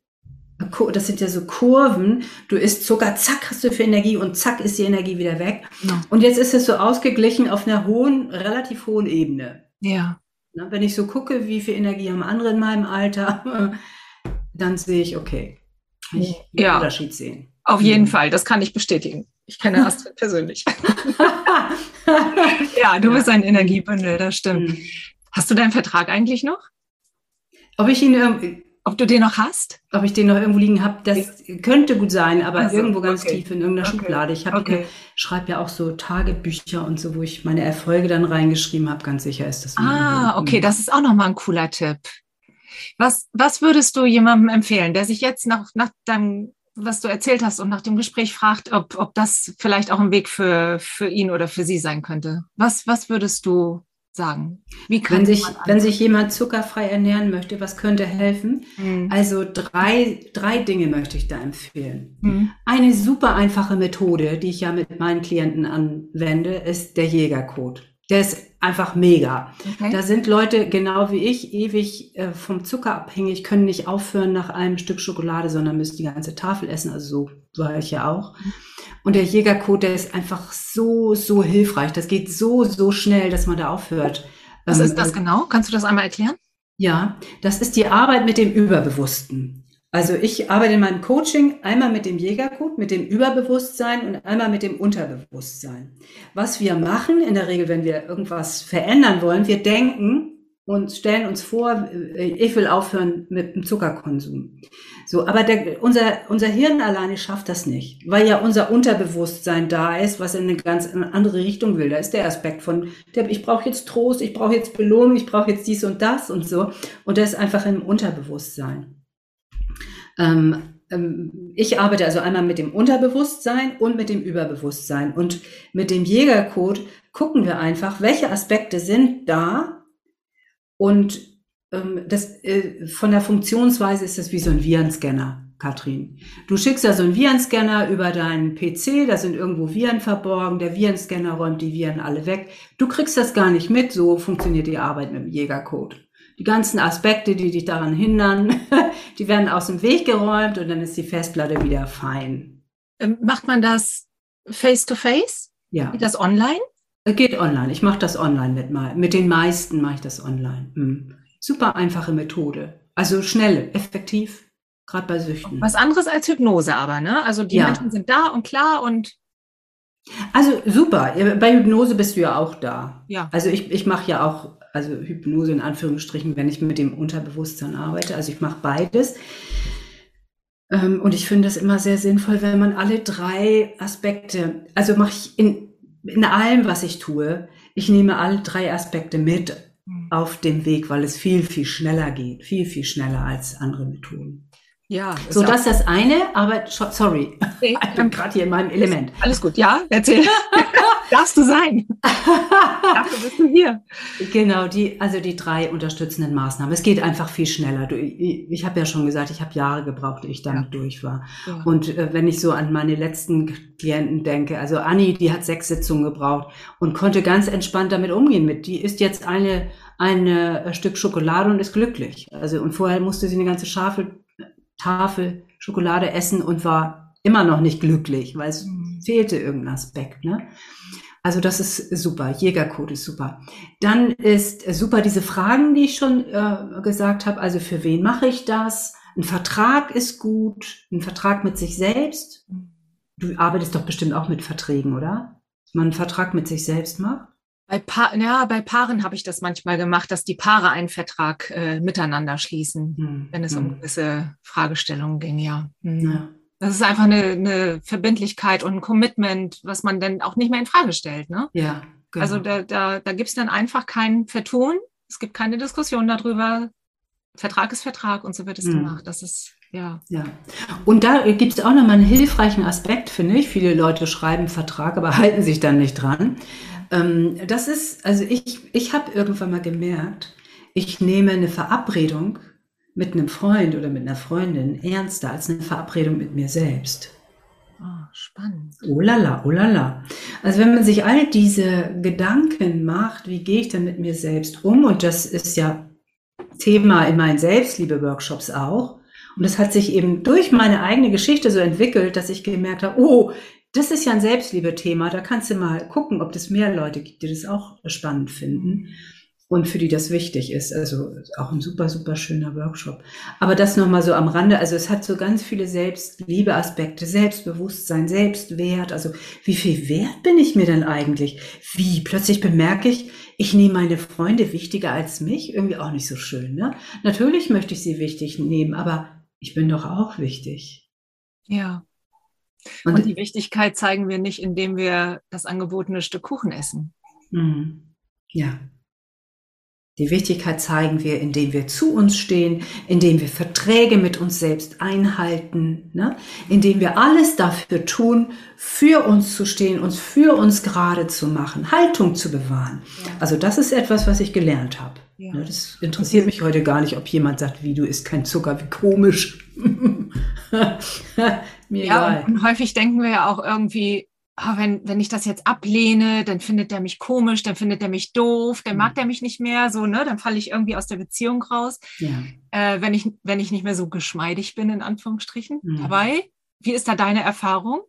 [SPEAKER 2] das sind ja so Kurven, du isst Zucker, zack, hast du für Energie und zack ist die Energie wieder weg. Ja. Und jetzt ist es so ausgeglichen auf einer hohen, relativ hohen Ebene.
[SPEAKER 1] Ja.
[SPEAKER 2] wenn ich so gucke, wie viel Energie haben andere in meinem Alter, dann sehe ich, okay,
[SPEAKER 1] ich ja. Unterschied sehen. Auf jeden mhm. Fall, das kann ich bestätigen. Ich kenne Astrid persönlich. ja, du ja. bist ein Energiebündel, das stimmt. Mhm. Hast du deinen Vertrag eigentlich noch?
[SPEAKER 2] Ob ich ihn
[SPEAKER 1] ob du den noch hast?
[SPEAKER 2] Ob ich den noch irgendwo liegen habe, das könnte gut sein, aber also, irgendwo ganz okay. tief in irgendeiner okay. Schublade. Ich okay. schreibe ja auch so Tagebücher und so, wo ich meine Erfolge dann reingeschrieben habe. Ganz sicher ist das.
[SPEAKER 1] Ah, okay, mhm. das ist auch nochmal ein cooler Tipp. Was, was würdest du jemandem empfehlen, der sich jetzt nach, nach deinem, was du erzählt hast und nach dem Gespräch fragt, ob, ob das vielleicht auch ein Weg für, für ihn oder für sie sein könnte? Was, was würdest du sagen?
[SPEAKER 2] Wie kann wenn sich, wenn sich jemand zuckerfrei ernähren möchte, was könnte helfen? Mhm. Also drei, drei Dinge möchte ich da empfehlen. Mhm. Eine super einfache Methode, die ich ja mit meinen Klienten anwende, ist der Jägercode. Der ist einfach mega. Okay. Da sind Leute, genau wie ich, ewig äh, vom Zucker abhängig, können nicht aufhören nach einem Stück Schokolade, sondern müssen die ganze Tafel essen. Also so war ich ja auch. Und der Jägercode, der ist einfach so, so hilfreich. Das geht so, so schnell, dass man da aufhört.
[SPEAKER 1] Was ähm, ist das genau? Kannst du das einmal erklären?
[SPEAKER 2] Ja, das ist die Arbeit mit dem Überbewussten. Also ich arbeite in meinem Coaching einmal mit dem Jägercode, mit dem Überbewusstsein und einmal mit dem Unterbewusstsein. Was wir machen, in der Regel, wenn wir irgendwas verändern wollen, wir denken, und stellen uns vor, äh, ich will aufhören mit dem Zuckerkonsum. So, aber der, unser, unser Hirn alleine schafft das nicht, weil ja unser Unterbewusstsein da ist, was in eine ganz andere Richtung will. Da ist der Aspekt von, der, ich brauche jetzt Trost, ich brauche jetzt Belohnung, ich brauche jetzt dies und das und so. Und das ist einfach im Unterbewusstsein. Ähm, ähm, ich arbeite also einmal mit dem Unterbewusstsein und mit dem Überbewusstsein. Und mit dem Jägercode gucken wir einfach, welche Aspekte sind da, und ähm, das, äh, von der Funktionsweise ist das wie so ein Virenscanner, Katrin. Du schickst ja so einen Virenscanner über deinen PC, da sind irgendwo Viren verborgen, der Virenscanner räumt die Viren alle weg. Du kriegst das gar nicht mit, so funktioniert die Arbeit mit dem Jägercode. Die ganzen Aspekte, die dich daran hindern, die werden aus dem Weg geräumt und dann ist die Festplatte wieder fein.
[SPEAKER 1] Ähm, macht man das face to face?
[SPEAKER 2] Ja.
[SPEAKER 1] Geht das online?
[SPEAKER 2] Geht online. Ich mache das online mit mal. Mit den meisten mache ich das online. Hm. Super einfache Methode. Also schnell, effektiv, gerade bei Süchten.
[SPEAKER 1] Was anderes als Hypnose aber, ne? Also die ja. Menschen sind da und klar und
[SPEAKER 2] also super. Bei Hypnose bist du ja auch da.
[SPEAKER 1] Ja.
[SPEAKER 2] Also ich, ich mache ja auch, also Hypnose in Anführungsstrichen, wenn ich mit dem Unterbewusstsein arbeite. Also ich mache beides. Ähm, und ich finde es immer sehr sinnvoll, wenn man alle drei Aspekte, also mache ich in in allem, was ich tue, ich nehme alle drei Aspekte mit mhm. auf dem Weg, weil es viel, viel schneller geht. Viel, viel schneller als andere Methoden.
[SPEAKER 1] Ja.
[SPEAKER 2] So, das ist das eine, aber sorry, ich bin gerade hier in meinem Element.
[SPEAKER 1] Alles gut, ja, erzähl. Darfst du sein. Dafür bist du hier.
[SPEAKER 2] Genau, die, also die drei unterstützenden Maßnahmen. Es geht einfach viel schneller. Ich, habe ja schon gesagt, ich habe Jahre gebraucht, ehe ich damit ja. durch war. Ja. Und äh, wenn ich so an meine letzten Klienten denke, also Anni, die hat sechs Sitzungen gebraucht und konnte ganz entspannt damit umgehen. Mit, die ist jetzt eine ein äh, Stück Schokolade und ist glücklich. Also und vorher musste sie eine ganze Schafel, Tafel Schokolade essen und war immer noch nicht glücklich, weil es mhm. fehlte irgendein Aspekt. Ne? Also das ist super. Jägercode ist super. Dann ist super diese Fragen, die ich schon äh, gesagt habe. Also für wen mache ich das? Ein Vertrag ist gut. Ein Vertrag mit sich selbst. Du arbeitest doch bestimmt auch mit Verträgen, oder? Dass man einen Vertrag mit sich selbst macht?
[SPEAKER 1] Bei, pa ja, bei Paaren habe ich das manchmal gemacht, dass die Paare einen Vertrag äh, miteinander schließen, hm. wenn es hm. um gewisse Fragestellungen ging, ja. Hm. ja. Das ist einfach eine, eine Verbindlichkeit und ein Commitment, was man dann auch nicht mehr in Frage stellt. Ne?
[SPEAKER 2] Ja.
[SPEAKER 1] Genau. Also da, da, da gibt es dann einfach kein Vertun. Es gibt keine Diskussion darüber. Vertrag ist Vertrag und so wird es mhm. gemacht. Das ist ja.
[SPEAKER 2] ja. Und da gibt es auch nochmal einen hilfreichen Aspekt, finde ich. Viele Leute schreiben Vertrag, aber halten sich dann nicht dran. Ähm, das ist, also ich, ich habe irgendwann mal gemerkt, ich nehme eine Verabredung mit einem Freund oder mit einer Freundin ernster als eine Verabredung mit mir selbst.
[SPEAKER 1] Oh, spannend.
[SPEAKER 2] Oh lala, oh lala. Also wenn man sich all diese Gedanken macht, wie gehe ich denn mit mir selbst um? Und das ist ja Thema in meinen Selbstliebe-Workshops auch. Und das hat sich eben durch meine eigene Geschichte so entwickelt, dass ich gemerkt habe, oh, das ist ja ein Selbstliebe-Thema. Da kannst du mal gucken, ob es mehr Leute gibt, die das auch spannend finden und für die das wichtig ist. Also auch ein super, super schöner Workshop. Aber das nochmal so am Rande. Also es hat so ganz viele Selbstliebe-Aspekte, Selbstbewusstsein, Selbstwert. Also wie viel Wert bin ich mir denn eigentlich? Wie? Plötzlich bemerke ich, ich nehme meine Freunde wichtiger als mich. Irgendwie auch nicht so schön. Ne? Natürlich möchte ich sie wichtig nehmen, aber ich bin doch auch wichtig.
[SPEAKER 1] Ja. Und, und die Wichtigkeit zeigen wir nicht, indem wir das angebotene Stück Kuchen essen.
[SPEAKER 2] Mhm. Ja. Die Wichtigkeit zeigen wir, indem wir zu uns stehen, indem wir Verträge mit uns selbst einhalten, ne? indem wir alles dafür tun, für uns zu stehen, uns für uns gerade zu machen, Haltung zu bewahren. Ja. Also das ist etwas, was ich gelernt habe. Ja. Ne? Das interessiert mich heute gar nicht, ob jemand sagt, wie du isst kein Zucker, wie komisch.
[SPEAKER 1] Mir ja, egal. Und häufig denken wir ja auch irgendwie, oh, wenn, wenn ich das jetzt ablehne, dann findet der mich komisch, dann findet er mich doof, dann mag der mich nicht mehr, so, ne, dann falle ich irgendwie aus der Beziehung raus, ja. äh, wenn, ich, wenn ich nicht mehr so geschmeidig bin, in Anführungsstrichen. Mhm. Dabei, wie ist da deine Erfahrung?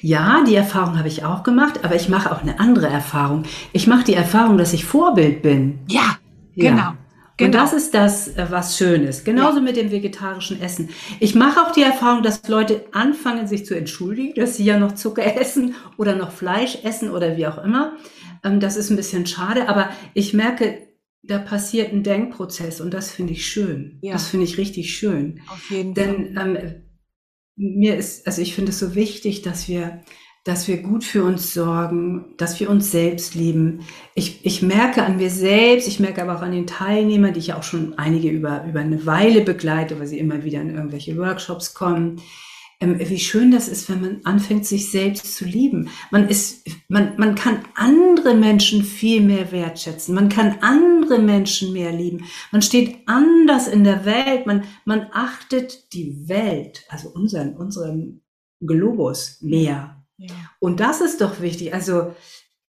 [SPEAKER 2] Ja, die Erfahrung habe ich auch gemacht, aber ich mache auch eine andere Erfahrung. Ich mache die Erfahrung, dass ich Vorbild bin.
[SPEAKER 1] Ja. Ja.
[SPEAKER 2] Genau. Und das ist das, äh, was schön ist. Genauso ja. mit dem vegetarischen Essen. Ich mache auch die Erfahrung, dass Leute anfangen, sich zu entschuldigen, dass sie ja noch Zucker essen oder noch Fleisch essen oder wie auch immer. Ähm, das ist ein bisschen schade, aber ich merke, da passiert ein Denkprozess und das finde ich schön. Ja. Das finde ich richtig schön.
[SPEAKER 1] Auf jeden
[SPEAKER 2] Fall. Denn ähm, mir ist, also ich finde es so wichtig, dass wir dass wir gut für uns sorgen, dass wir uns selbst lieben. Ich, ich merke an mir selbst, ich merke aber auch an den Teilnehmern, die ich auch schon einige über, über eine Weile begleite, weil sie immer wieder in irgendwelche Workshops kommen, ähm, wie schön das ist, wenn man anfängt, sich selbst zu lieben. Man ist, man, man kann andere Menschen viel mehr wertschätzen. Man kann andere Menschen mehr lieben. Man steht anders in der Welt. Man, man achtet die Welt, also unseren, unseren Globus mehr. Und das ist doch wichtig. Also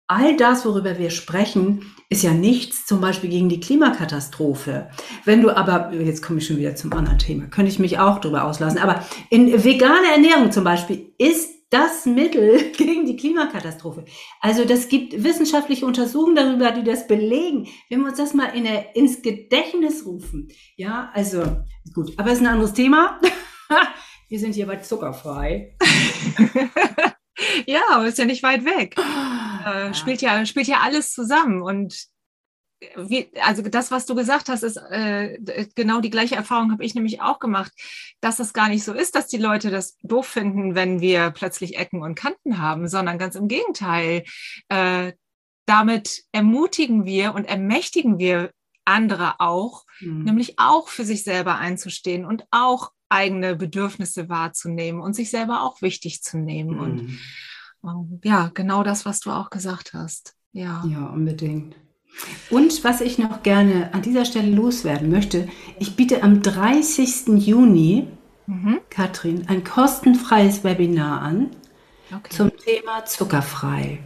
[SPEAKER 2] all das, worüber wir sprechen, ist ja nichts zum Beispiel gegen die Klimakatastrophe. Wenn du aber, jetzt komme ich schon wieder zum anderen Thema, könnte ich mich auch darüber auslassen, aber in veganer Ernährung zum Beispiel ist das Mittel gegen die Klimakatastrophe. Also das gibt wissenschaftliche Untersuchungen darüber, die das belegen. Wenn wir uns das mal in der, ins Gedächtnis rufen. Ja, also gut, aber es ist ein anderes Thema. Wir sind hier bei zuckerfrei.
[SPEAKER 1] ja, aber ist ja nicht weit weg. Äh, ja. Spielt, ja, spielt ja alles zusammen. Und wie, also das, was du gesagt hast, ist äh, genau die gleiche Erfahrung habe ich nämlich auch gemacht, dass es gar nicht so ist, dass die Leute das doof finden, wenn wir plötzlich Ecken und Kanten haben, sondern ganz im Gegenteil. Äh, damit ermutigen wir und ermächtigen wir andere auch, mhm. nämlich auch für sich selber einzustehen und auch eigene Bedürfnisse wahrzunehmen und sich selber auch wichtig zu nehmen. Mhm. Und ähm, ja, genau das, was du auch gesagt hast. Ja,
[SPEAKER 2] ja unbedingt. Und was ich noch gerne an dieser Stelle loswerden möchte, ich biete am 30. Juni, mhm. Katrin, ein kostenfreies Webinar an okay. zum Thema Zuckerfrei.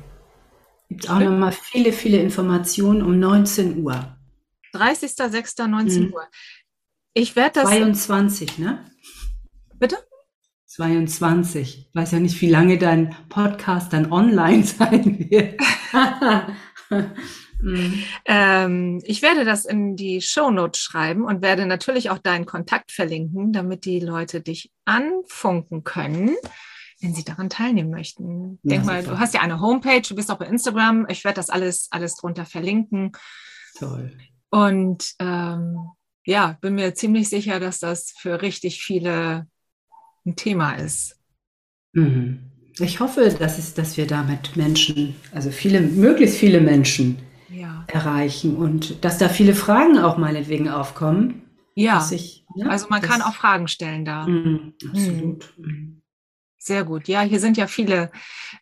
[SPEAKER 2] Gibt auch nochmal viele, viele Informationen um 19 Uhr.
[SPEAKER 1] 30.06.19 Uhr. Ich werde das.
[SPEAKER 2] 22, ne?
[SPEAKER 1] Bitte?
[SPEAKER 2] 22. Ich weiß ja nicht, wie lange dein Podcast dann online sein wird.
[SPEAKER 1] mhm. ähm, ich werde das in die Shownotes schreiben und werde natürlich auch deinen Kontakt verlinken, damit die Leute dich anfunken können, wenn sie daran teilnehmen möchten. Ja, Denk mal, du hast ja eine Homepage, du bist auch bei Instagram. Ich werde das alles, alles drunter verlinken.
[SPEAKER 2] Toll.
[SPEAKER 1] Und ähm, ja, bin mir ziemlich sicher, dass das für richtig viele ein Thema ist.
[SPEAKER 2] Mhm. Ich hoffe, dass, es, dass wir damit Menschen, also viele, möglichst viele Menschen ja. erreichen und dass da viele Fragen auch meinetwegen aufkommen.
[SPEAKER 1] Ja, ich, ja also man kann auch Fragen stellen da.
[SPEAKER 2] Mhm, absolut. Mhm.
[SPEAKER 1] Sehr gut. Ja, hier sind ja viele,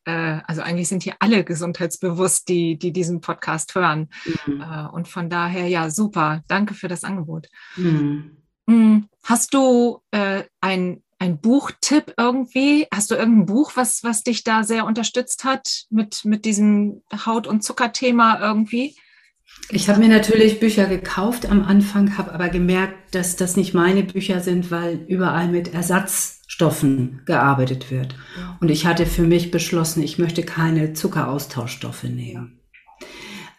[SPEAKER 1] äh, also eigentlich sind hier alle gesundheitsbewusst, die, die diesen Podcast hören. Mhm. Äh, und von daher, ja, super. Danke für das Angebot. Mhm. mhm. Hast du äh, ein ein Buchtipp irgendwie? Hast du irgendein Buch, was, was dich da sehr unterstützt hat mit, mit diesem Haut- und Zuckerthema irgendwie?
[SPEAKER 2] Ich habe mir natürlich Bücher gekauft am Anfang, habe aber gemerkt, dass das nicht meine Bücher sind, weil überall mit Ersatzstoffen gearbeitet wird. Und ich hatte für mich beschlossen, ich möchte keine Zuckeraustauschstoffe nehmen.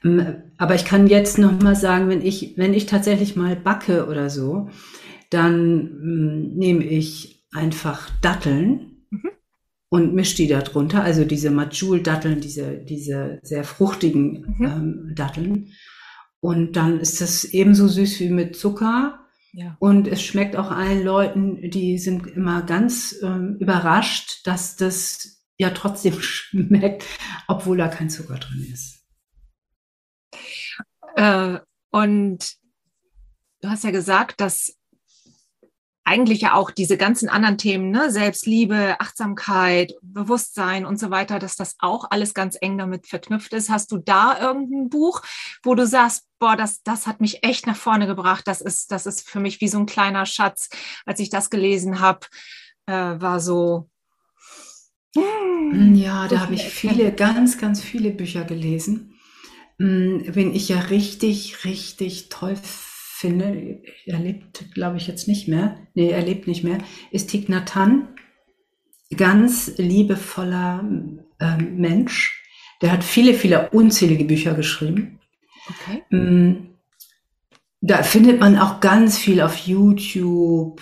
[SPEAKER 2] Ähm, aber ich kann jetzt noch mal sagen, wenn ich, wenn ich tatsächlich mal backe oder so, dann mm, nehme ich einfach Datteln mhm. und mischt die da drunter, also diese Majul-Datteln, diese, diese sehr fruchtigen mhm. ähm, Datteln. Und dann ist das ebenso süß wie mit Zucker. Ja. Und es schmeckt auch allen Leuten, die sind immer ganz ähm, überrascht, dass das ja trotzdem schmeckt, obwohl da kein Zucker drin ist.
[SPEAKER 1] Äh, und du hast ja gesagt, dass eigentlich ja auch diese ganzen anderen Themen, ne, Selbstliebe, Achtsamkeit, Bewusstsein und so weiter, dass das auch alles ganz eng damit verknüpft ist. Hast du da irgendein Buch, wo du sagst, boah, das, das hat mich echt nach vorne gebracht. Das ist, das ist für mich wie so ein kleiner Schatz. Als ich das gelesen habe, äh, war so.
[SPEAKER 2] Hm, ja, da habe ich viele, ganz, ganz viele Bücher gelesen. Hm, Wenn ich ja richtig, richtig toll finde, er lebt, glaube ich, jetzt nicht mehr, nee, er lebt nicht mehr, ist Thich Nhat Hanh. Ganz liebevoller äh, Mensch. Der hat viele, viele unzählige Bücher geschrieben. Okay. Mm, da findet man auch ganz viel auf YouTube.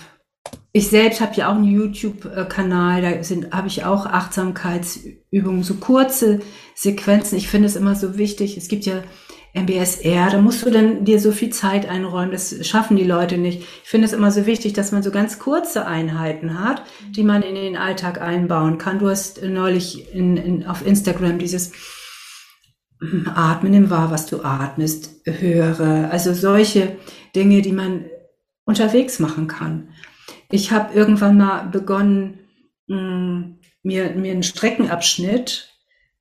[SPEAKER 2] Ich selbst habe ja auch einen YouTube-Kanal, da habe ich auch Achtsamkeitsübungen, so kurze Sequenzen. Ich finde es immer so wichtig. Es gibt ja MBSR, da musst du dann dir so viel Zeit einräumen, das schaffen die Leute nicht. Ich finde es immer so wichtig, dass man so ganz kurze Einheiten hat, die man in den Alltag einbauen kann. Du hast neulich in, in, auf Instagram dieses Atmen im Wahr, was du atmest, höre. Also solche Dinge, die man unterwegs machen kann. Ich habe irgendwann mal begonnen, mir, mir einen Streckenabschnitt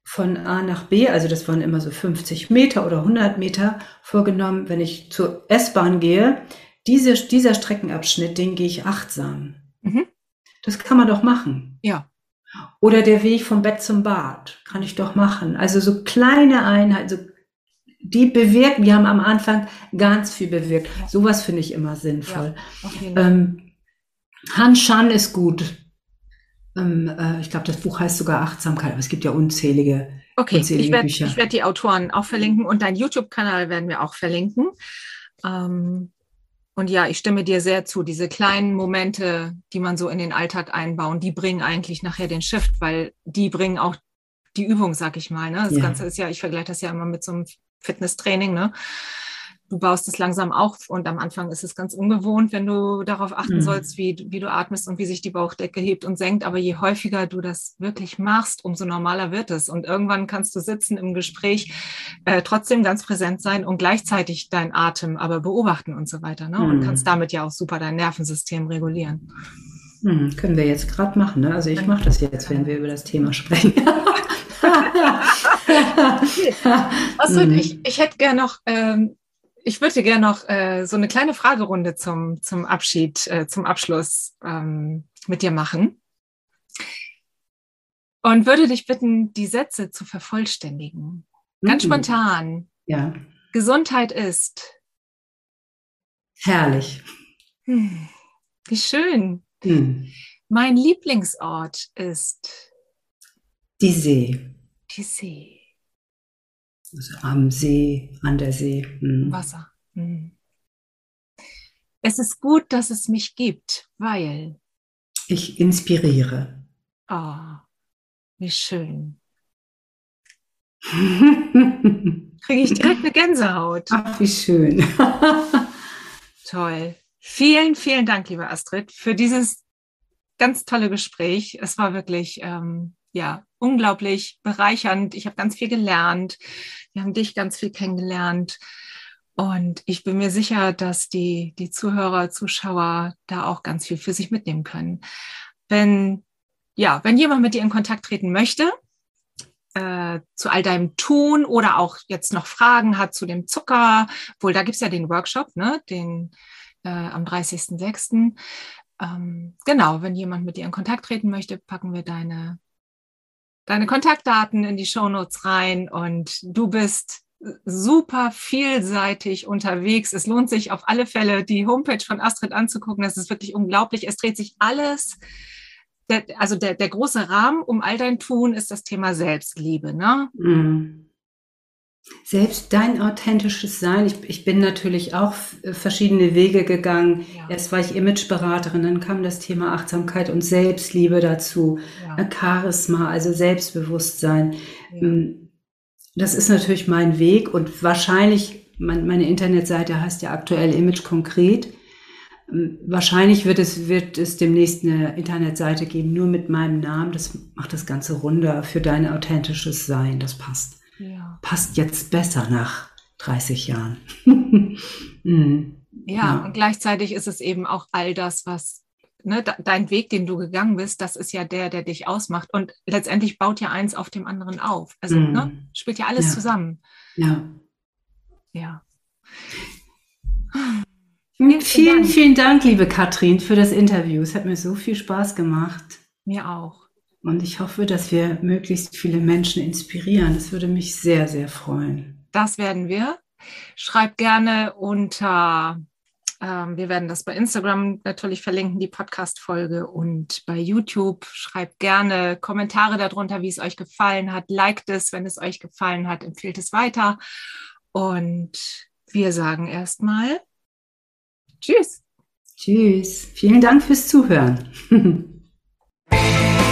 [SPEAKER 2] von A nach B, also das waren immer so 50 Meter oder 100 Meter vorgenommen, wenn ich zur S-Bahn gehe, diese, dieser Streckenabschnitt, den gehe ich achtsam. Mhm. Das kann man doch machen.
[SPEAKER 1] Ja.
[SPEAKER 2] Oder der Weg vom Bett zum Bad, kann ich doch machen. Also so kleine Einheiten, so die bewirken, wir haben am Anfang ganz viel bewirkt. Ja. Sowas finde ich immer sinnvoll. Ja, ähm, Han Shan ist gut. Ähm, äh, ich glaube, das Buch heißt sogar Achtsamkeit, aber es gibt ja unzählige,
[SPEAKER 1] okay, unzählige ich werd, werde die Autoren auch verlinken und deinen YouTube-Kanal werden wir auch verlinken. Ähm, und ja, ich stimme dir sehr zu. Diese kleinen Momente, die man so in den Alltag einbauen, die bringen eigentlich nachher den Shift, weil die bringen auch die Übung, sag ich mal. Ne? Das ja. Ganze ist ja, ich vergleiche das ja immer mit so einem Fitnesstraining. Ne? Du baust es langsam auf und am Anfang ist es ganz ungewohnt, wenn du darauf achten mhm. sollst, wie, wie du atmest und wie sich die Bauchdecke hebt und senkt. Aber je häufiger du das wirklich machst, umso normaler wird es. Und irgendwann kannst du sitzen im Gespräch, äh, trotzdem ganz präsent sein und gleichzeitig deinen Atem aber beobachten und so weiter. Ne? Mhm. Und kannst damit ja auch super dein Nervensystem regulieren.
[SPEAKER 2] Mhm, können wir jetzt gerade machen. Ne? Also ich mache das jetzt, wenn wir über das Thema sprechen.
[SPEAKER 1] also, ich, ich hätte gerne noch ähm, ich würde gerne noch äh, so eine kleine Fragerunde zum, zum Abschied, äh, zum Abschluss ähm, mit dir machen. Und würde dich bitten, die Sätze zu vervollständigen. Ganz mhm. spontan.
[SPEAKER 2] Ja.
[SPEAKER 1] Gesundheit ist.
[SPEAKER 2] Herrlich.
[SPEAKER 1] Hm, wie schön. Hm. Mein Lieblingsort ist
[SPEAKER 2] die See.
[SPEAKER 1] Die See.
[SPEAKER 2] Also am See, an der See.
[SPEAKER 1] Hm. Wasser. Hm. Es ist gut, dass es mich gibt, weil
[SPEAKER 2] ich inspiriere.
[SPEAKER 1] Ah, oh, wie schön. Kriege ich direkt eine Gänsehaut.
[SPEAKER 2] Ach, wie schön.
[SPEAKER 1] Toll. Vielen, vielen Dank, liebe Astrid, für dieses ganz tolle Gespräch. Es war wirklich ähm, ja unglaublich bereichernd. Ich habe ganz viel gelernt. Wir haben dich ganz viel kennengelernt. Und ich bin mir sicher, dass die, die Zuhörer, Zuschauer da auch ganz viel für sich mitnehmen können. Wenn, ja, wenn jemand mit dir in Kontakt treten möchte, äh, zu all deinem Tun oder auch jetzt noch Fragen hat zu dem Zucker, wohl da gibt's ja den Workshop, ne, den äh, am 30.06. Ähm, genau, wenn jemand mit dir in Kontakt treten möchte, packen wir deine, deine Kontaktdaten in die Shownotes rein und du bist super vielseitig unterwegs. Es lohnt sich auf alle Fälle, die Homepage von Astrid anzugucken. Das ist wirklich unglaublich. Es dreht sich alles. Der, also der, der große Rahmen um all dein Tun ist das Thema Selbstliebe. Ne? Mhm.
[SPEAKER 2] Selbst dein authentisches Sein. Ich, ich bin natürlich auch verschiedene Wege gegangen. Ja. Erst war ich Imageberaterin, dann kam das Thema Achtsamkeit und Selbstliebe dazu. Ja. Charisma, also Selbstbewusstsein. Ja ähm, das ist natürlich mein Weg und wahrscheinlich, meine Internetseite heißt ja aktuell Image konkret. Ähm, wahrscheinlich wird es, wird es demnächst eine Internetseite geben, nur mit meinem Namen. Das macht das Ganze runder für dein authentisches Sein. Das passt. Ja. Passt jetzt besser nach 30 Jahren.
[SPEAKER 1] mhm. ja, ja, und gleichzeitig ist es eben auch all das, was ne, dein Weg, den du gegangen bist, das ist ja der, der dich ausmacht. Und letztendlich baut ja eins auf dem anderen auf. Also mm. ne, spielt ja alles ja. zusammen.
[SPEAKER 2] Ja.
[SPEAKER 1] Ja.
[SPEAKER 2] Vielen, vielen, vielen Dank, liebe Katrin, für das Interview. Es hat mir so viel Spaß gemacht.
[SPEAKER 1] Mir auch.
[SPEAKER 2] Und ich hoffe, dass wir möglichst viele Menschen inspirieren. Das würde mich sehr, sehr freuen.
[SPEAKER 1] Das werden wir. Schreib gerne unter ähm, wir werden das bei Instagram natürlich verlinken, die Podcast-Folge und bei YouTube. Schreibt gerne Kommentare darunter, wie es euch gefallen hat. Liked es, wenn es euch gefallen hat, empfiehlt es weiter. Und wir sagen erstmal Tschüss.
[SPEAKER 2] Tschüss. Vielen Dank fürs Zuhören.